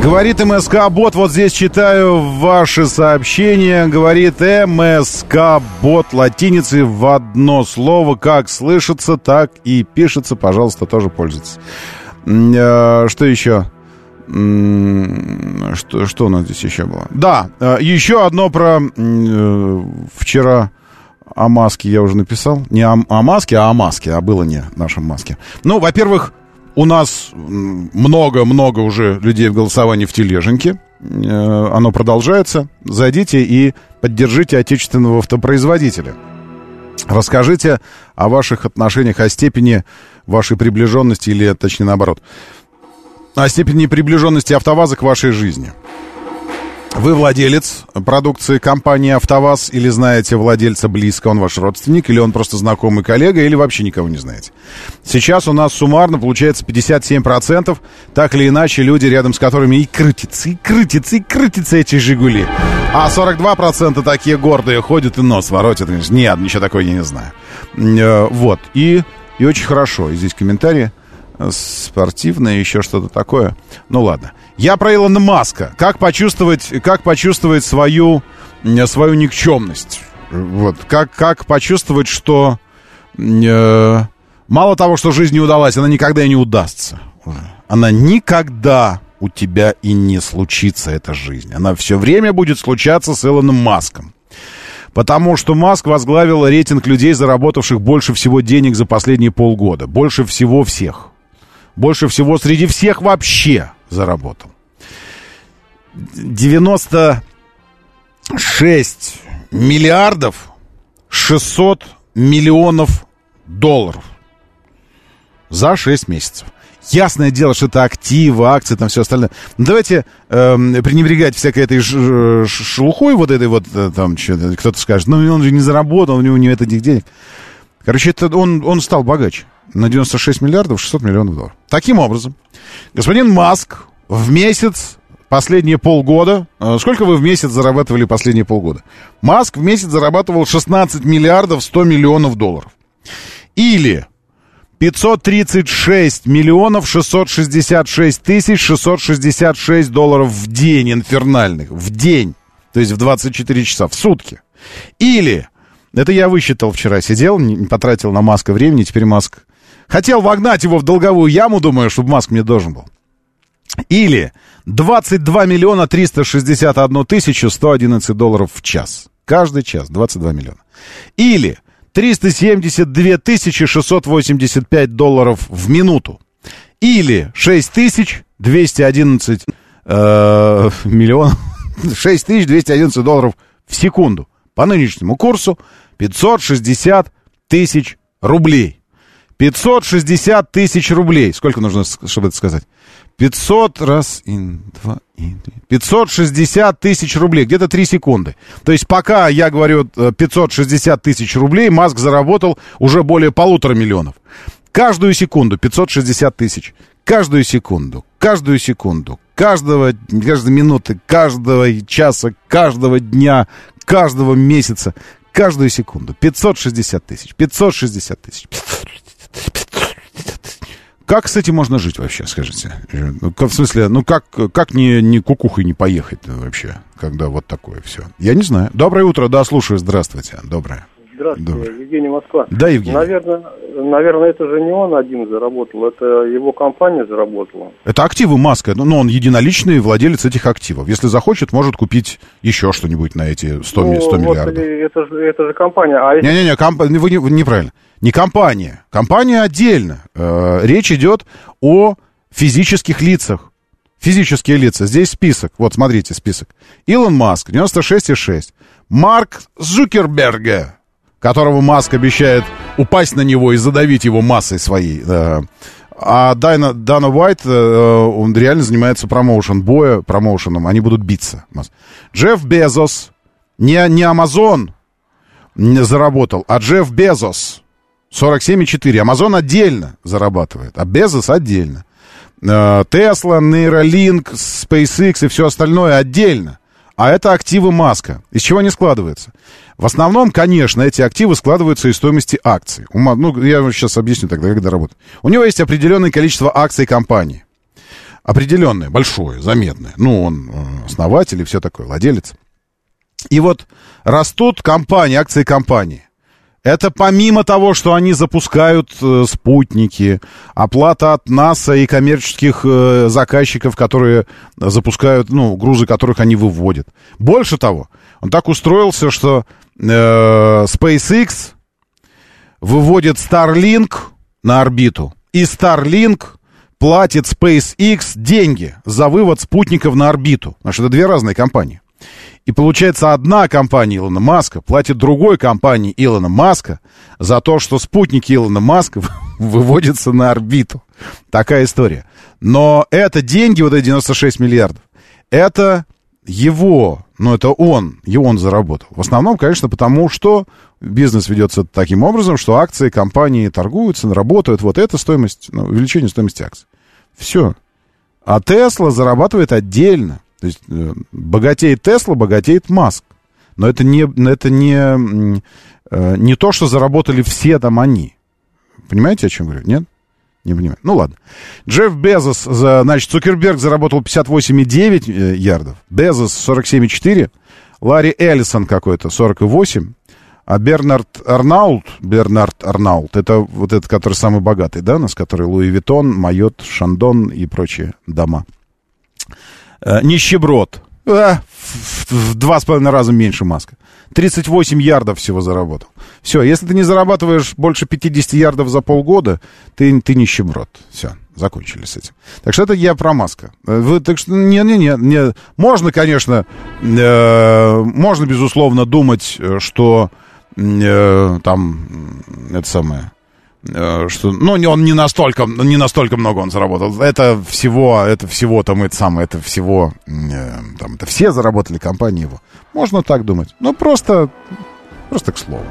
Говорит МСК Бот, вот здесь читаю ваши сообщения. Говорит МСК Бот латиницей в одно слово. Как слышится, так и пишется. Пожалуйста, тоже пользуйтесь. Э, Что еще? Что, что у нас здесь еще было? Да, э, еще одно про э, вчера о маске я уже написал. Не о, о маске, а о маске. А было не нашем маске. Ну, во-первых, у нас много-много уже людей в голосовании в тележеньке. Э, Оно продолжается. Зайдите и поддержите отечественного автопроизводителя. Расскажите о ваших отношениях, о степени вашей приближенности или, точнее, наоборот, о степени приближенности АвтоВАЗа к вашей жизни. Вы владелец продукции компании АвтоВАЗ или знаете владельца близко, он ваш родственник, или он просто знакомый коллега, или вообще никого не знаете. Сейчас у нас суммарно получается 57%, так или иначе люди, рядом с которыми и крутятся, и крутятся, и крутятся эти «Жигули». А 42% такие гордые ходят и нос воротят. Нет, ничего такого я не знаю. Э, Вот. И, и очень хорошо. И здесь комментарии спортивное, еще что-то такое. Ну ладно. Я про Илона Маска. Как почувствовать, как почувствовать свою, свою никчемность? Вот. Как, как почувствовать, что э, мало того, что жизнь не удалась, она никогда и не удастся. Она никогда у тебя и не случится, эта жизнь. Она все время будет случаться с Илоном Маском. Потому что Маск возглавил рейтинг людей, заработавших больше всего денег за последние полгода. Больше всего всех. Больше всего среди всех вообще заработал. 96 миллиардов 600 миллионов долларов за 6 месяцев. Ясное дело, что это активы, акции, там все остальное. Но давайте эм, пренебрегать всякой этой шелухой, вот этой вот, э, там, кто-то скажет, ну, он же не заработал, у него нет этих денег. Короче, это он, он стал богаче на 96 миллиардов 600 миллионов долларов. Таким образом, господин Маск в месяц, последние полгода, э, сколько вы в месяц зарабатывали последние полгода? Маск в месяц зарабатывал 16 миллиардов 100 миллионов долларов. Или 536 миллионов 666 тысяч 666 долларов в день инфернальных. В день. То есть в 24 часа, в сутки. Или, это я высчитал вчера, сидел, не потратил на Маска времени, теперь Маск... Хотел вогнать его в долговую яму, думаю, чтобы Маск мне должен был. Или 22 миллиона 361 тысячу 111 долларов в час. Каждый час 22 миллиона. Или 372 тысячи 685 долларов в минуту. Или 6211 э, миллионов... <laughs> 6211 долларов в секунду. По нынешнему курсу 560 тысяч рублей. 560 тысяч рублей. Сколько нужно, чтобы это сказать? 500 раз, и два, и три. 560 тысяч рублей, где-то 3 секунды. То есть пока я говорю э, 560 тысяч рублей, Маск заработал уже более полутора миллионов. Каждую секунду 560 тысяч. Каждую секунду, каждую секунду, каждого, каждой минуты, каждого часа, каждого дня, каждого месяца, каждую секунду. 560 тысяч, 560 тысяч. Как с этим можно жить вообще, скажите? Ну, В смысле, ну как, как не, не кукухой не поехать вообще, когда вот такое все? Я не знаю. Доброе утро, да, слушаю, здравствуйте. Доброе. Здравствуйте, Доброе. Евгений Москва. Да, Евгений. Наверное, наверное, это же не он один заработал, это его компания заработала. Это активы Маска, ну, он единоличный владелец этих активов. Если захочет, может купить еще что-нибудь на эти 100, ми- 100 Ну, миллиардов. это же, это же компания. А если- Не-не-не, комп- вы, не- вы неправильно. Не компания. Компания отдельно. Э, речь идет о физических лицах. Физические лица. Здесь список. Вот, смотрите, список. Илон Маск, 96,6. Марк Зукерберга, которого Маск обещает упасть на него и задавить его массой своей. а Дайна, Дана Уайт, э, он реально занимается промоушен боя, промоушеном. Они будут биться. Джефф Безос, не, не Амазон, не заработал, а Джефф Безос 47,4. Амазон отдельно зарабатывает, а Безос отдельно. Э, Tesla, Neuralink, SpaceX и все остальное отдельно. А это активы Маска. Из чего они складываются? В основном, конечно, эти активы складываются из стоимости акций. Ну, я сейчас объясню тогда, как это работает. У него есть определенное количество акций компании. Определенное, большое, заметное. Ну, он э, основатель и все такое, владелец. И вот растут компании, акции компании. Это помимо того, что они запускают э, спутники, оплата от НАСА и коммерческих э, заказчиков, которые запускают, ну, грузы которых они выводят. Больше того, он так устроился, что э, SpaceX выводит Starlink на орбиту, и Starlink платит SpaceX деньги за вывод спутников на орбиту. Потому это две разные компании. И получается, одна компания Илона Маска платит другой компании Илона Маска за то, что спутники Илона Маска <laughs> выводятся на орбиту. Такая история. Но это деньги, вот эти 96 миллиардов, это его, ну это он, и он заработал. В основном, конечно, потому что бизнес ведется таким образом, что акции компании торгуются, работают. Вот это стоимость, ну, увеличение стоимости акций. Все. А Тесла зарабатывает отдельно. То есть э, богатеет Тесла, богатеет Маск. Но это не, это не, э, не то, что заработали все там они. Понимаете, о чем говорю? Нет? Не понимаю. Ну ладно. Джефф Безос, значит, Цукерберг заработал 58,9 э, ярдов. Безос 47,4. Ларри Эллисон какой-то 48. А Бернард Арнаулт, Бернард Арнаулт, это вот этот, который самый богатый, да, у нас, который Louis Vuitton, Moët, Chandon и прочие дома. Э, нищеброд. Э, в, два с половиной раза меньше Маска. 38 ярдов всего заработал. Все, если ты не зарабатываешь больше 50 ярдов за полгода, ты, ты нищеброд. Все, закончили с этим. Так что это я про Маска. Э, Вы, так что, не-не-не, не. можно, конечно, э, можно, безусловно, думать, что э, там, это самое, что, ну, он не настолько, не настолько много он заработал. Это всего, это всего там, это самое, это всего, э, там, это все заработали компании его. Можно так думать. Ну, просто, просто к слову.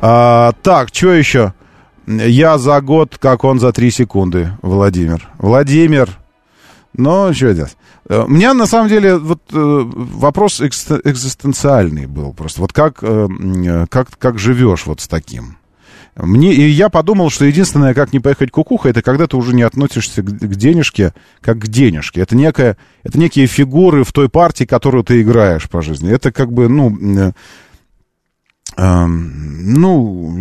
А, так, что еще? Я за год, как он за три секунды, Владимир. Владимир, ну, что делать? Э, У меня, на самом деле, вот э, вопрос экзистенциальный был просто. Вот как, э, э, как, как живешь вот с таким? Мне, и я подумал, что единственное, как не поехать кукуха, это когда ты уже не относишься к, к денежке, как к денежке. Это, некая, это некие фигуры в той партии, которую ты играешь по жизни. Это как бы, ну, эм, ну,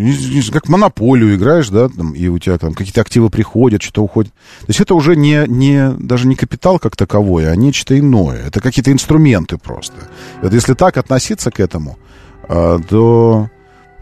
как монополию играешь, да, там, и у тебя там какие-то активы приходят, что-то уходит. То есть это уже не, не, даже не капитал как таковой, а нечто иное. Это какие-то инструменты просто. Вот если так относиться к этому, э, то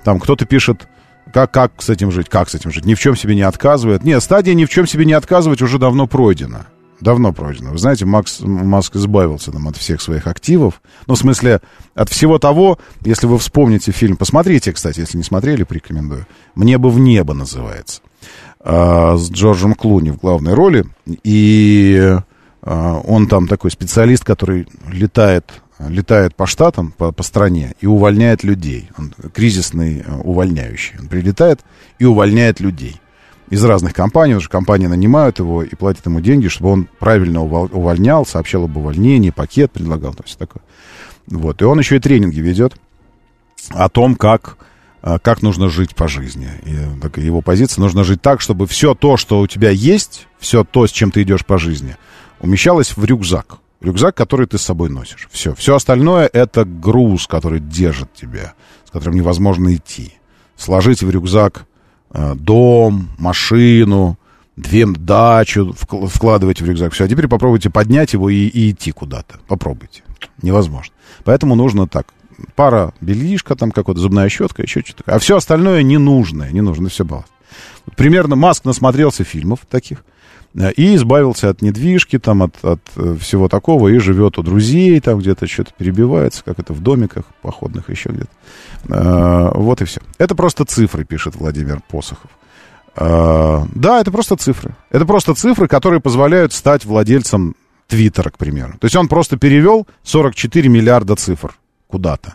там кто-то пишет, как, как с этим жить, как с этим жить, ни в чем себе не отказывает. Нет, стадия ни в чем себе не отказывать уже давно пройдена. Давно пройдено. Вы знаете, Макс, Маск избавился там, от всех своих активов. Ну, в смысле, от всего того, если вы вспомните фильм, посмотрите, кстати, если не смотрели, порекомендую. «Мне бы в небо» называется. А, с Джорджем Клуни в главной роли. И а, он там такой специалист, который летает, летает по штатам, по, по стране и увольняет людей. Он кризисный э, увольняющий. Он прилетает и увольняет людей из разных компаний, что компании нанимают его и платят ему деньги, чтобы он правильно увол- увольнял, сообщал об увольнении, пакет предлагал, то есть такое. Вот. И он еще и тренинги ведет о том, как, а, как нужно жить по жизни. И такая его позиция, нужно жить так, чтобы все то, что у тебя есть, все то, с чем ты идешь по жизни, умещалось в рюкзак. Рюкзак, который ты с собой носишь. Все. Все остальное это груз, который держит тебя, с которым невозможно идти. Сложите в рюкзак э, дом, машину, две дачу вкл- вкладывайте в рюкзак. Все, а теперь попробуйте поднять его и, и идти куда-то. Попробуйте. Невозможно. Поэтому нужно так. Пара бельишка, там какая-то зубная щетка, еще что-то. А все остальное ненужное, не нужно, все балласт. Примерно Маск насмотрелся фильмов таких и избавился от недвижки, там, от, от э, всего такого, и живет у друзей, там где-то что-то перебивается, как это в домиках походных еще где-то. Э, Вот и все. Это просто цифры, пишет Владимир Посохов. Э, Да, это просто цифры. Это просто цифры, которые позволяют стать владельцем Твиттера, к примеру. То есть он просто перевел 44 миллиарда цифр куда-то.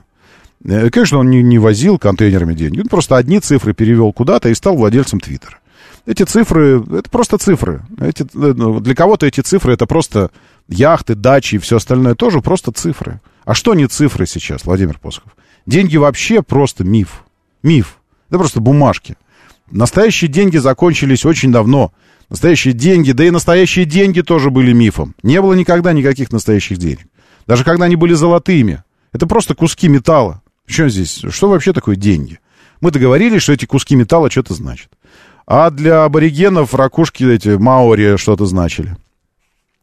Э, Конечно, он не, не возил контейнерами деньги. Он просто одни цифры перевел куда-то и стал владельцем Твиттера. Эти цифры, это просто цифры. Эти, э, ну, для кого-то эти цифры это просто яхты, дачи и все остальное тоже просто цифры. А что не цифры сейчас, Владимир Посков? Деньги вообще просто миф. Миф. Это просто бумажки. Настоящие деньги закончились очень давно. Настоящие деньги, да и настоящие деньги тоже были мифом. Не было никогда никаких настоящих денег. Даже когда они были золотыми. Это просто куски металла. Что здесь? Что вообще такое деньги? Мы договорились, что эти куски металла что-то значат. А для аборигенов ракушки эти маори что-то значили.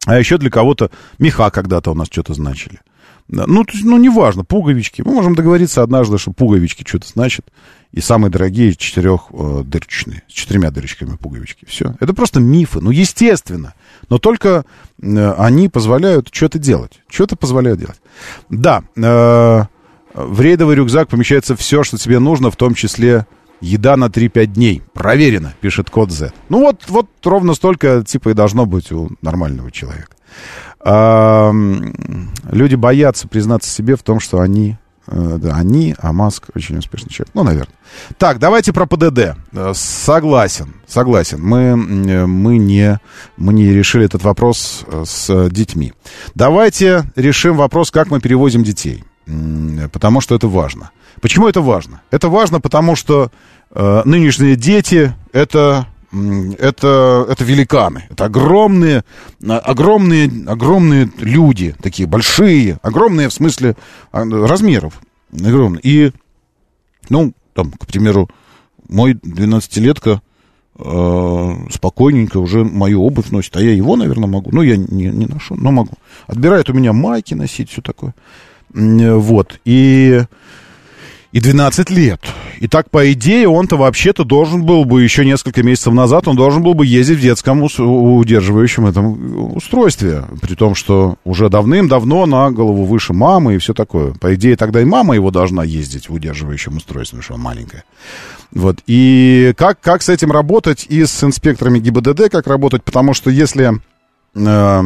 А еще для кого-то меха когда-то у нас что-то значили. Ну, то есть, ну, неважно, пуговички. Мы можем договориться однажды, что пуговички что-то значат. И самые дорогие четырехдырочные, с четырьмя дырочками пуговички. Все. Это просто мифы. Ну, естественно. Но только э, они позволяют что-то делать. Что-то позволяют делать. Да, э, в рейдовый рюкзак помещается все, что тебе нужно, в том числе еда на 3-5 дней. Проверено, пишет код Z. Ну, вот, вот ровно столько, типа, и должно быть у нормального человека. А, люди боятся признаться себе в том, что они, э, да, они, а Маск очень успешный человек. Ну, наверное. Так, давайте про ПДД. Э, Согласен, согласен. Мы, э, мы, не, мы не решили этот вопрос с детьми. Давайте решим вопрос, как мы перевозим детей. Потому что это важно. Почему это важно? Это важно, потому что э, нынешние дети это это, это великаны. Это огромные, а, огромные, огромные люди, такие большие, огромные в смысле а, размеров. Огромные. И, ну, там, к примеру, мой 12-летка э, спокойненько уже мою обувь носит, а я его, наверное, могу. Ну, я не, не ношу, но могу. Отбирает у меня майки носить, все такое. Вот. И и 12 лет. И так, по идее, он-то вообще-то должен был бы еще несколько месяцев назад, он должен был бы ездить в детском удерживающем этом устройстве. При том, что уже давным-давно на голову выше мамы и все такое. По идее, тогда и мама его должна ездить в удерживающем устройстве, потому что она маленькая. Вот. И как, как с этим работать и с инспекторами ГИБДД, как работать, потому что если... э,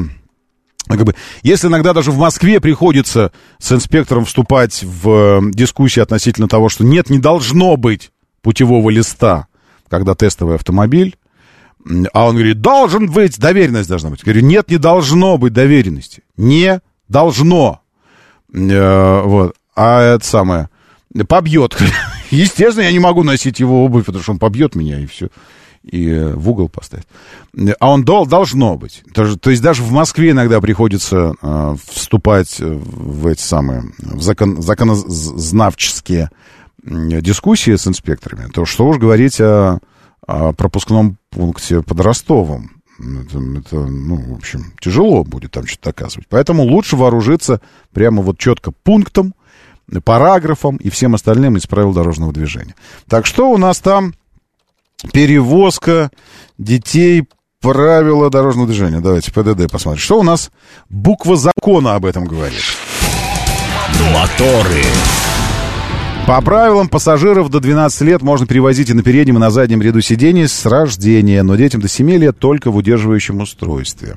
как бы, если иногда даже в Москве приходится с инспектором вступать в э, дискуссии относительно того, что нет, не должно быть путевого листа, когда тестовый автомобиль, а он говорит, должен быть, доверенность должна быть. Я говорю, нет, не должно быть доверенности. Не должно. Э, вот. А это самое, побьет. <laughs> Естественно, я не могу носить его обувь, потому что он побьет меня, и все и э, в угол поставить. А он дол, должно быть. То, же- то есть даже в Москве иногда приходится э, вступать в эти самые в закон, законознавческие дискуссии с инспекторами. То что уж говорить о, о пропускном пункте под Ростовом. Это, это, ну, в общем, тяжело будет там что-то доказывать. Поэтому лучше вооружиться прямо вот четко пунктом, параграфом и всем остальным из правил дорожного движения. Так что у нас там перевозка детей, правила дорожного движения. Давайте ПДД посмотрим. Что у нас буква закона об этом говорит? Моторы. По правилам, пассажиров до 12 лет можно перевозить и на переднем, и на заднем ряду сидений с рождения, но детям до 7 лет только в удерживающем устройстве.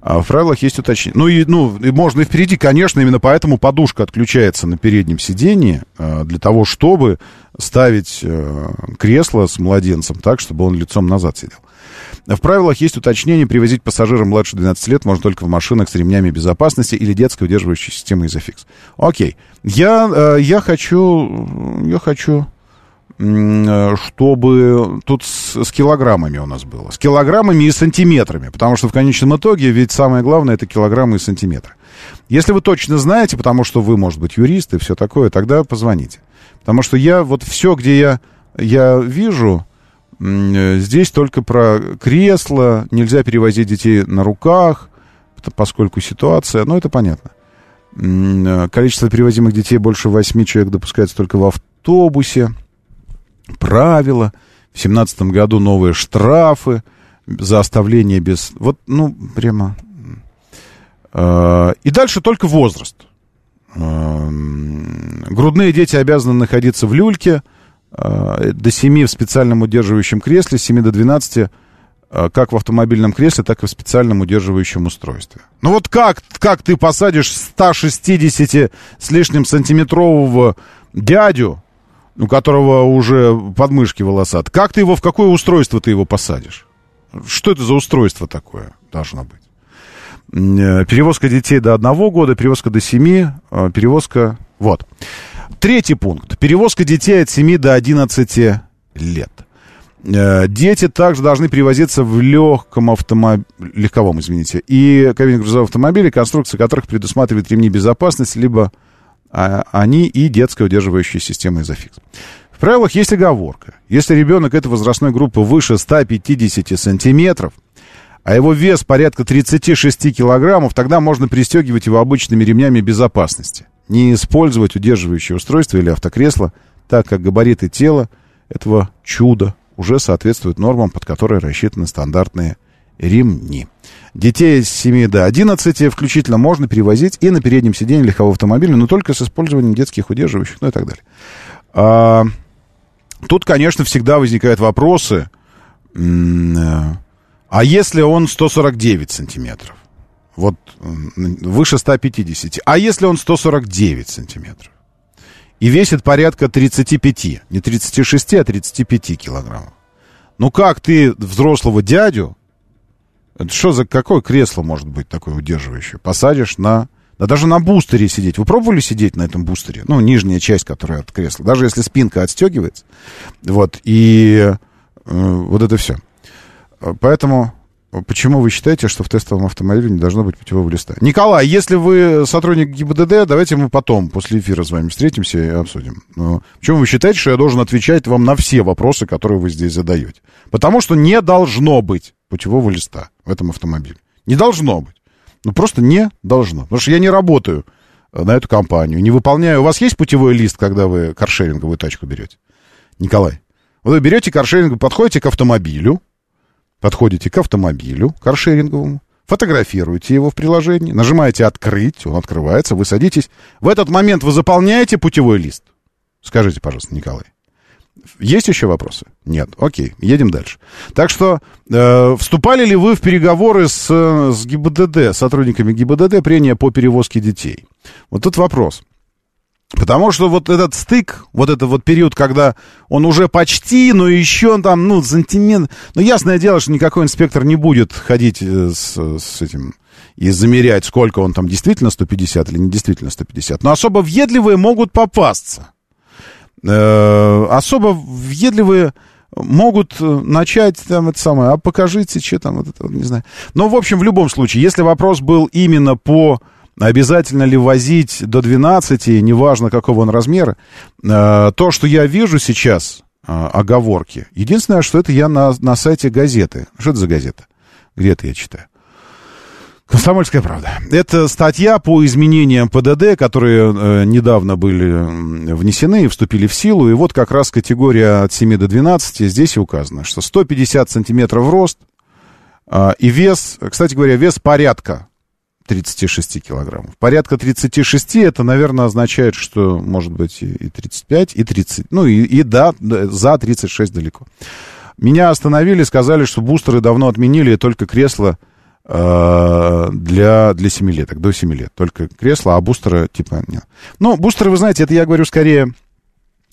А в правилах есть уточнение. Ну, и, ну, и можно и впереди, конечно, именно поэтому подушка отключается на переднем сидении, а, для того, чтобы ставить э, кресло с младенцем так, чтобы он лицом назад сидел. В правилах есть уточнение, привозить пассажира младше 12 лет можно только в машинах с ремнями безопасности или детской удерживающей системой Isofix. Окей. Я, э, я хочу, я хочу, э, чтобы тут с, с килограммами у нас было. С килограммами и сантиметрами, потому что в конечном итоге ведь самое главное это килограммы и сантиметры. Если вы точно знаете, потому что вы, может быть, юрист и все такое, тогда позвоните. Потому что я вот все, где я, я вижу, здесь только про кресло, нельзя перевозить детей на руках, поскольку ситуация, ну, это понятно. Э, Количество перевозимых детей больше восьми человек допускается только в автобусе. Правила. В семнадцатом году новые штрафы за оставление без... Вот, ну, прямо... Э, И дальше только возраст. Грудные дети обязаны находиться в люльке э, до 7 в специальном удерживающем кресле, с 7 до 12 э, как в автомобильном кресле, так и в специальном удерживающем устройстве. Ну вот как, как ты посадишь 160 с лишним сантиметрового дядю у которого уже подмышки волосат, как ты его, в какое устройство ты его посадишь? Что это за устройство такое должно быть? Э, Перевозка детей до одного года, перевозка до семи, э, перевозка... Вот. Третий пункт. Перевозка детей от 7 до 11 лет. Э, Дети также должны перевозиться в легком автомобиле, легковом, извините, и кабине грузового автомобиля, конструкция которых предусматривает ремни безопасности, либо а, они и детская удерживающая система изофикс. В правилах есть оговорка. Если ребенок этой возрастной группы выше 150 сантиметров, а его вес порядка 36 килограммов, тогда можно пристегивать его обычными ремнями безопасности. Не использовать удерживающее устройство или автокресло, так как габариты тела этого чуда уже соответствуют нормам, под которые рассчитаны стандартные ремни. Детей с 7 до 11 включительно можно перевозить и на переднем сиденье легкового автомобиля, но только с использованием детских удерживающих, ну и так далее. А, тут, конечно, всегда возникают вопросы. э, А если он 149 сантиметров? Вот выше 150. А если он 149 сантиметров? И весит порядка 35. Не 36, а 35 килограммов. Ну как ты взрослого дядю что за какое кресло может быть такое удерживающее? Посадишь на... Да даже на бустере сидеть. Вы пробовали сидеть на этом бустере? Ну, нижняя часть, которая от кресла. Даже если спинка отстегивается. Вот. И э, вот это все. Поэтому почему вы считаете, что в тестовом автомобиле не должно быть путевого листа? Николай, если вы сотрудник ГИБДД, давайте мы потом, после эфира с вами встретимся и обсудим. Но почему вы считаете, что я должен отвечать вам на все вопросы, которые вы здесь задаете? Потому что не должно быть путевого листа в этом автомобиле. Не должно быть. Ну, просто не должно. Потому что я не работаю э, на эту компанию, не выполняю. У вас есть путевой лист, когда вы каршеринговую тачку берете? Николай. Вы берете каршеринг, подходите к автомобилю, подходите к автомобилю каршеринговому, фотографируете его в приложении, нажимаете «Открыть», он открывается, вы садитесь. В этот момент вы заполняете путевой лист. Скажите, пожалуйста, Николай. Есть еще вопросы? Нет. Окей, едем дальше. Так что, э, вступали ли вы в переговоры с, э, с ГИБДД, сотрудниками ГИБДД, прения по перевозке детей? Вот тут вопрос. Потому что вот этот стык, вот этот вот период, когда он уже почти, но еще там, ну, сантимент... Ну, ясное дело, что никакой инспектор не будет ходить э, с, с этим и замерять, сколько он там действительно 150 или не действительно 150. Но особо въедливые могут попасться. Э, особо въедливые могут э, начать там это самое, а покажите, что там, вот это, вот, не знаю. Но, в общем, в любом случае, если вопрос был именно по обязательно ли возить до 12, неважно какого он размера, э, то, что я вижу сейчас, э, оговорки, единственное, что это я на, на сайте газеты. Что это за газета? Где это я читаю? Комсомольская правда. Это статья по изменениям ПДД, которые э, недавно были внесены и вступили в силу. И вот как раз категория от 7 до 12. Здесь и указано, что 150 сантиметров рост а, и вес, кстати говоря, вес порядка 36 килограммов. Порядка 36 это, наверное, означает, что может быть и 35, и 30. Ну и, и да, за 36 далеко. Меня остановили, сказали, что бустеры давно отменили, и только кресло э, для, для семилеток, до 7 лет. Только кресло, а бустеры типа нет. Ну, бустеры, вы знаете, это я говорю скорее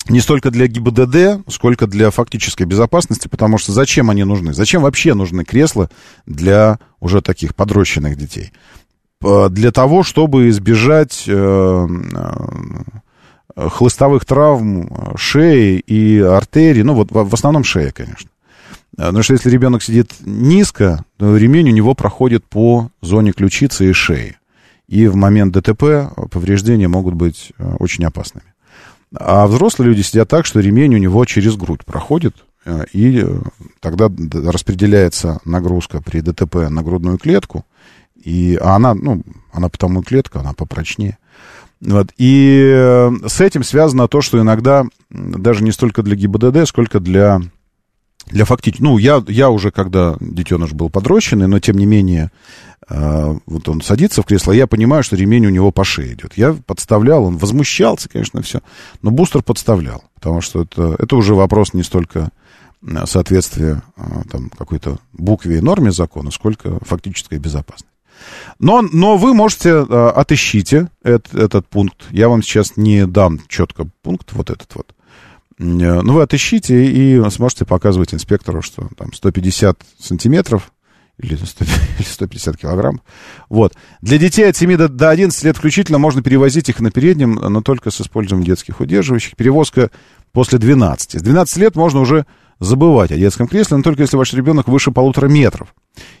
не столько для ГИБДД, сколько для фактической безопасности, потому что зачем они нужны? Зачем вообще нужны кресла для уже таких подрощенных детей? П- Для того, чтобы избежать э, э, хлыстовых травм э, шеи и артерий, ну вот в основном шея, конечно. Э, Потому что если ребенок сидит низко, то ремень у него проходит по зоне ключицы и шеи. И в момент ДТП повреждения могут быть э, очень опасными. А взрослые люди сидят так, что ремень у него через грудь проходит, э, и э, тогда распределяется нагрузка при ДТП на грудную клетку, и, а она, ну, она потому и клетка, она попрочнее. Вот. И э, с этим связано то, что иногда даже не столько для ГИБДД, сколько для, для фактически... Ну, я, я уже, когда детеныш был подрощенный, но тем не менее, э, вот он садится в кресло, я понимаю, что ремень у него по шее идет. Я подставлял, он возмущался, конечно, все, но бустер подставлял, потому что это, это уже вопрос не столько соответствия э, там, какой-то букве и норме закона, сколько фактической безопасности. Но, но вы можете, э, отыщите этот, этот пункт. Я вам сейчас не дам четко пункт, вот этот вот. Ну, вы отыщите и сможете показывать инспектору, что там 150 сантиметров или 100, <laughs> или 150 килограмм. Вот. Для детей от 7 до, до 11 лет включительно можно перевозить их на переднем, но только с использованием детских удерживающих. Перевозка после 12. С 12 лет можно уже забывать о детском кресле, но только если ваш ребенок выше полутора метров.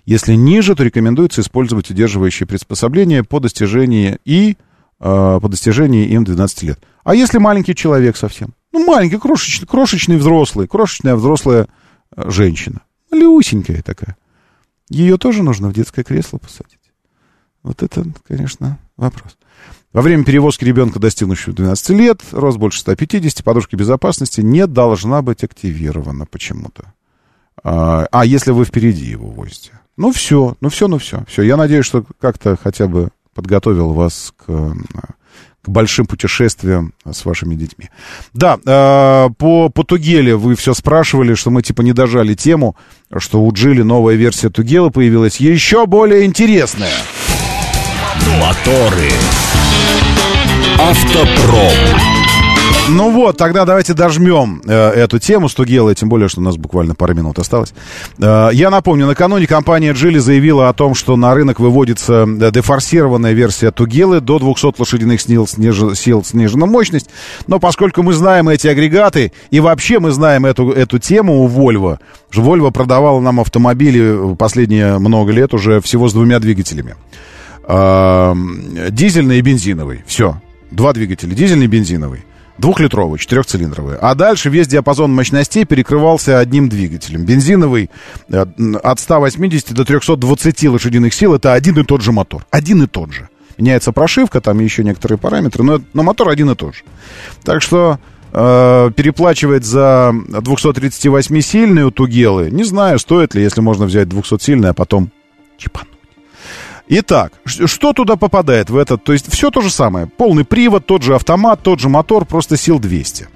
Если ниже, то рекомендуется использовать удерживающие приспособления по достижении и э, по достижении им 12 лет. А если маленький человек совсем? Ну, маленький, крошечный, крошечный взрослый, крошечная взрослая э, женщина. Малюсенькая такая. Ее тоже нужно в детское кресло посадить. Вот это, конечно, вопрос. Во время перевозки ребенка, достигнувшего 12 лет, рост больше 150, подушка безопасности не должна быть активирована почему-то. А, а если вы впереди его возите? Ну все, ну все, ну все. Все, я надеюсь, что как-то хотя бы подготовил вас к, к большим путешествиям с вашими детьми. Да, по, по Тугеле вы все спрашивали, что мы типа не дожали тему, что у Джили новая версия Тугела появилась, еще более интересная. Моторы. Автопром. Ну вот, тогда давайте дожмем э, эту тему с Тугелой, тем более, что у нас буквально пару минут осталось. Э, я напомню, накануне компания Geely заявила о том, что на рынок выводится э, дефорсированная версия Тугелы до 200 лошадиных сил, сниж... сил снижена мощность. Но поскольку мы знаем эти агрегаты, и вообще мы знаем эту, эту тему у Volvo, Volvo продавала нам автомобили последние много лет уже всего с двумя двигателями. Э, дизельный и бензиновый. Все. Два двигателя, дизельный и бензиновый. Двухлитровый, четырехцилиндровый. А дальше весь диапазон мощностей перекрывался одним двигателем. Бензиновый э, от 180 до 320 лошадиных сил это один и тот же мотор. Один и тот же. Меняется прошивка, там еще некоторые параметры, но, но мотор один и тот же. Так что э, переплачивать за 238-сильные у Тугелы, не знаю, стоит ли, если можно взять 200-сильный, а потом чипануть. Итак, что туда попадает в этот? То есть все то же самое. Полный привод, тот же автомат, тот же мотор, просто сил 200.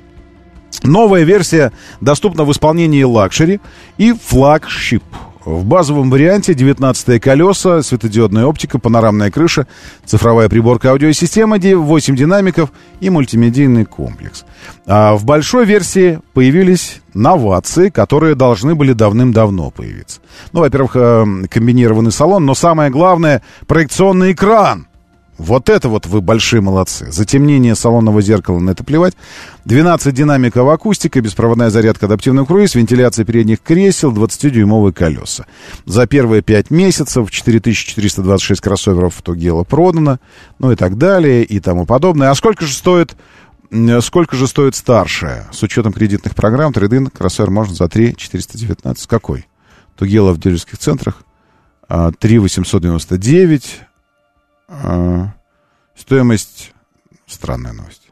Новая версия доступна в исполнении luxury и flagship. В базовом варианте 19 колеса, светодиодная оптика, панорамная крыша, цифровая приборка аудиосистемы, 8 динамиков и мультимедийный комплекс. А в большой версии появились новации, которые должны были давным-давно появиться. Ну, во-первых, э, комбинированный салон, но самое главное — проекционный экран — вот это вот вы большие молодцы. Затемнение салонного зеркала на это плевать. 12 динамиков акустика, беспроводная зарядка, адаптивный круиз, вентиляция передних кресел, 20-дюймовые колеса. За первые 5 месяцев 4426 кроссоверов Тугела продано, ну и так далее, и тому подобное. А сколько же стоит сколько же стоит старшая? С учетом кредитных программ, трейдин, кроссовер можно за 3 419. Какой? Тугела в дилерских центрах. 3 а, 899 а, стоимость... Странная новость.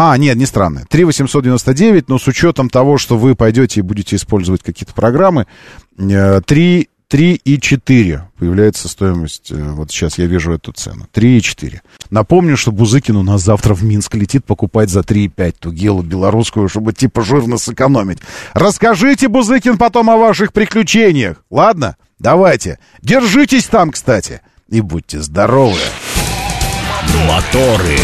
А, нет, не странная. 3 899, но с учетом того, что вы пойдете и будете использовать какие-то программы, 3, э, 3 и 4 появляется стоимость, э, вот сейчас я вижу эту цену, 3 и 4. Напомню, что Бузыкин у нас завтра в Минск летит покупать за 3,5 ту гелу белорусскую, чтобы типа жирно сэкономить. Расскажите, Бузыкин, потом о ваших приключениях, ладно? Давайте. Держитесь там, кстати и будьте здоровы. Моторы.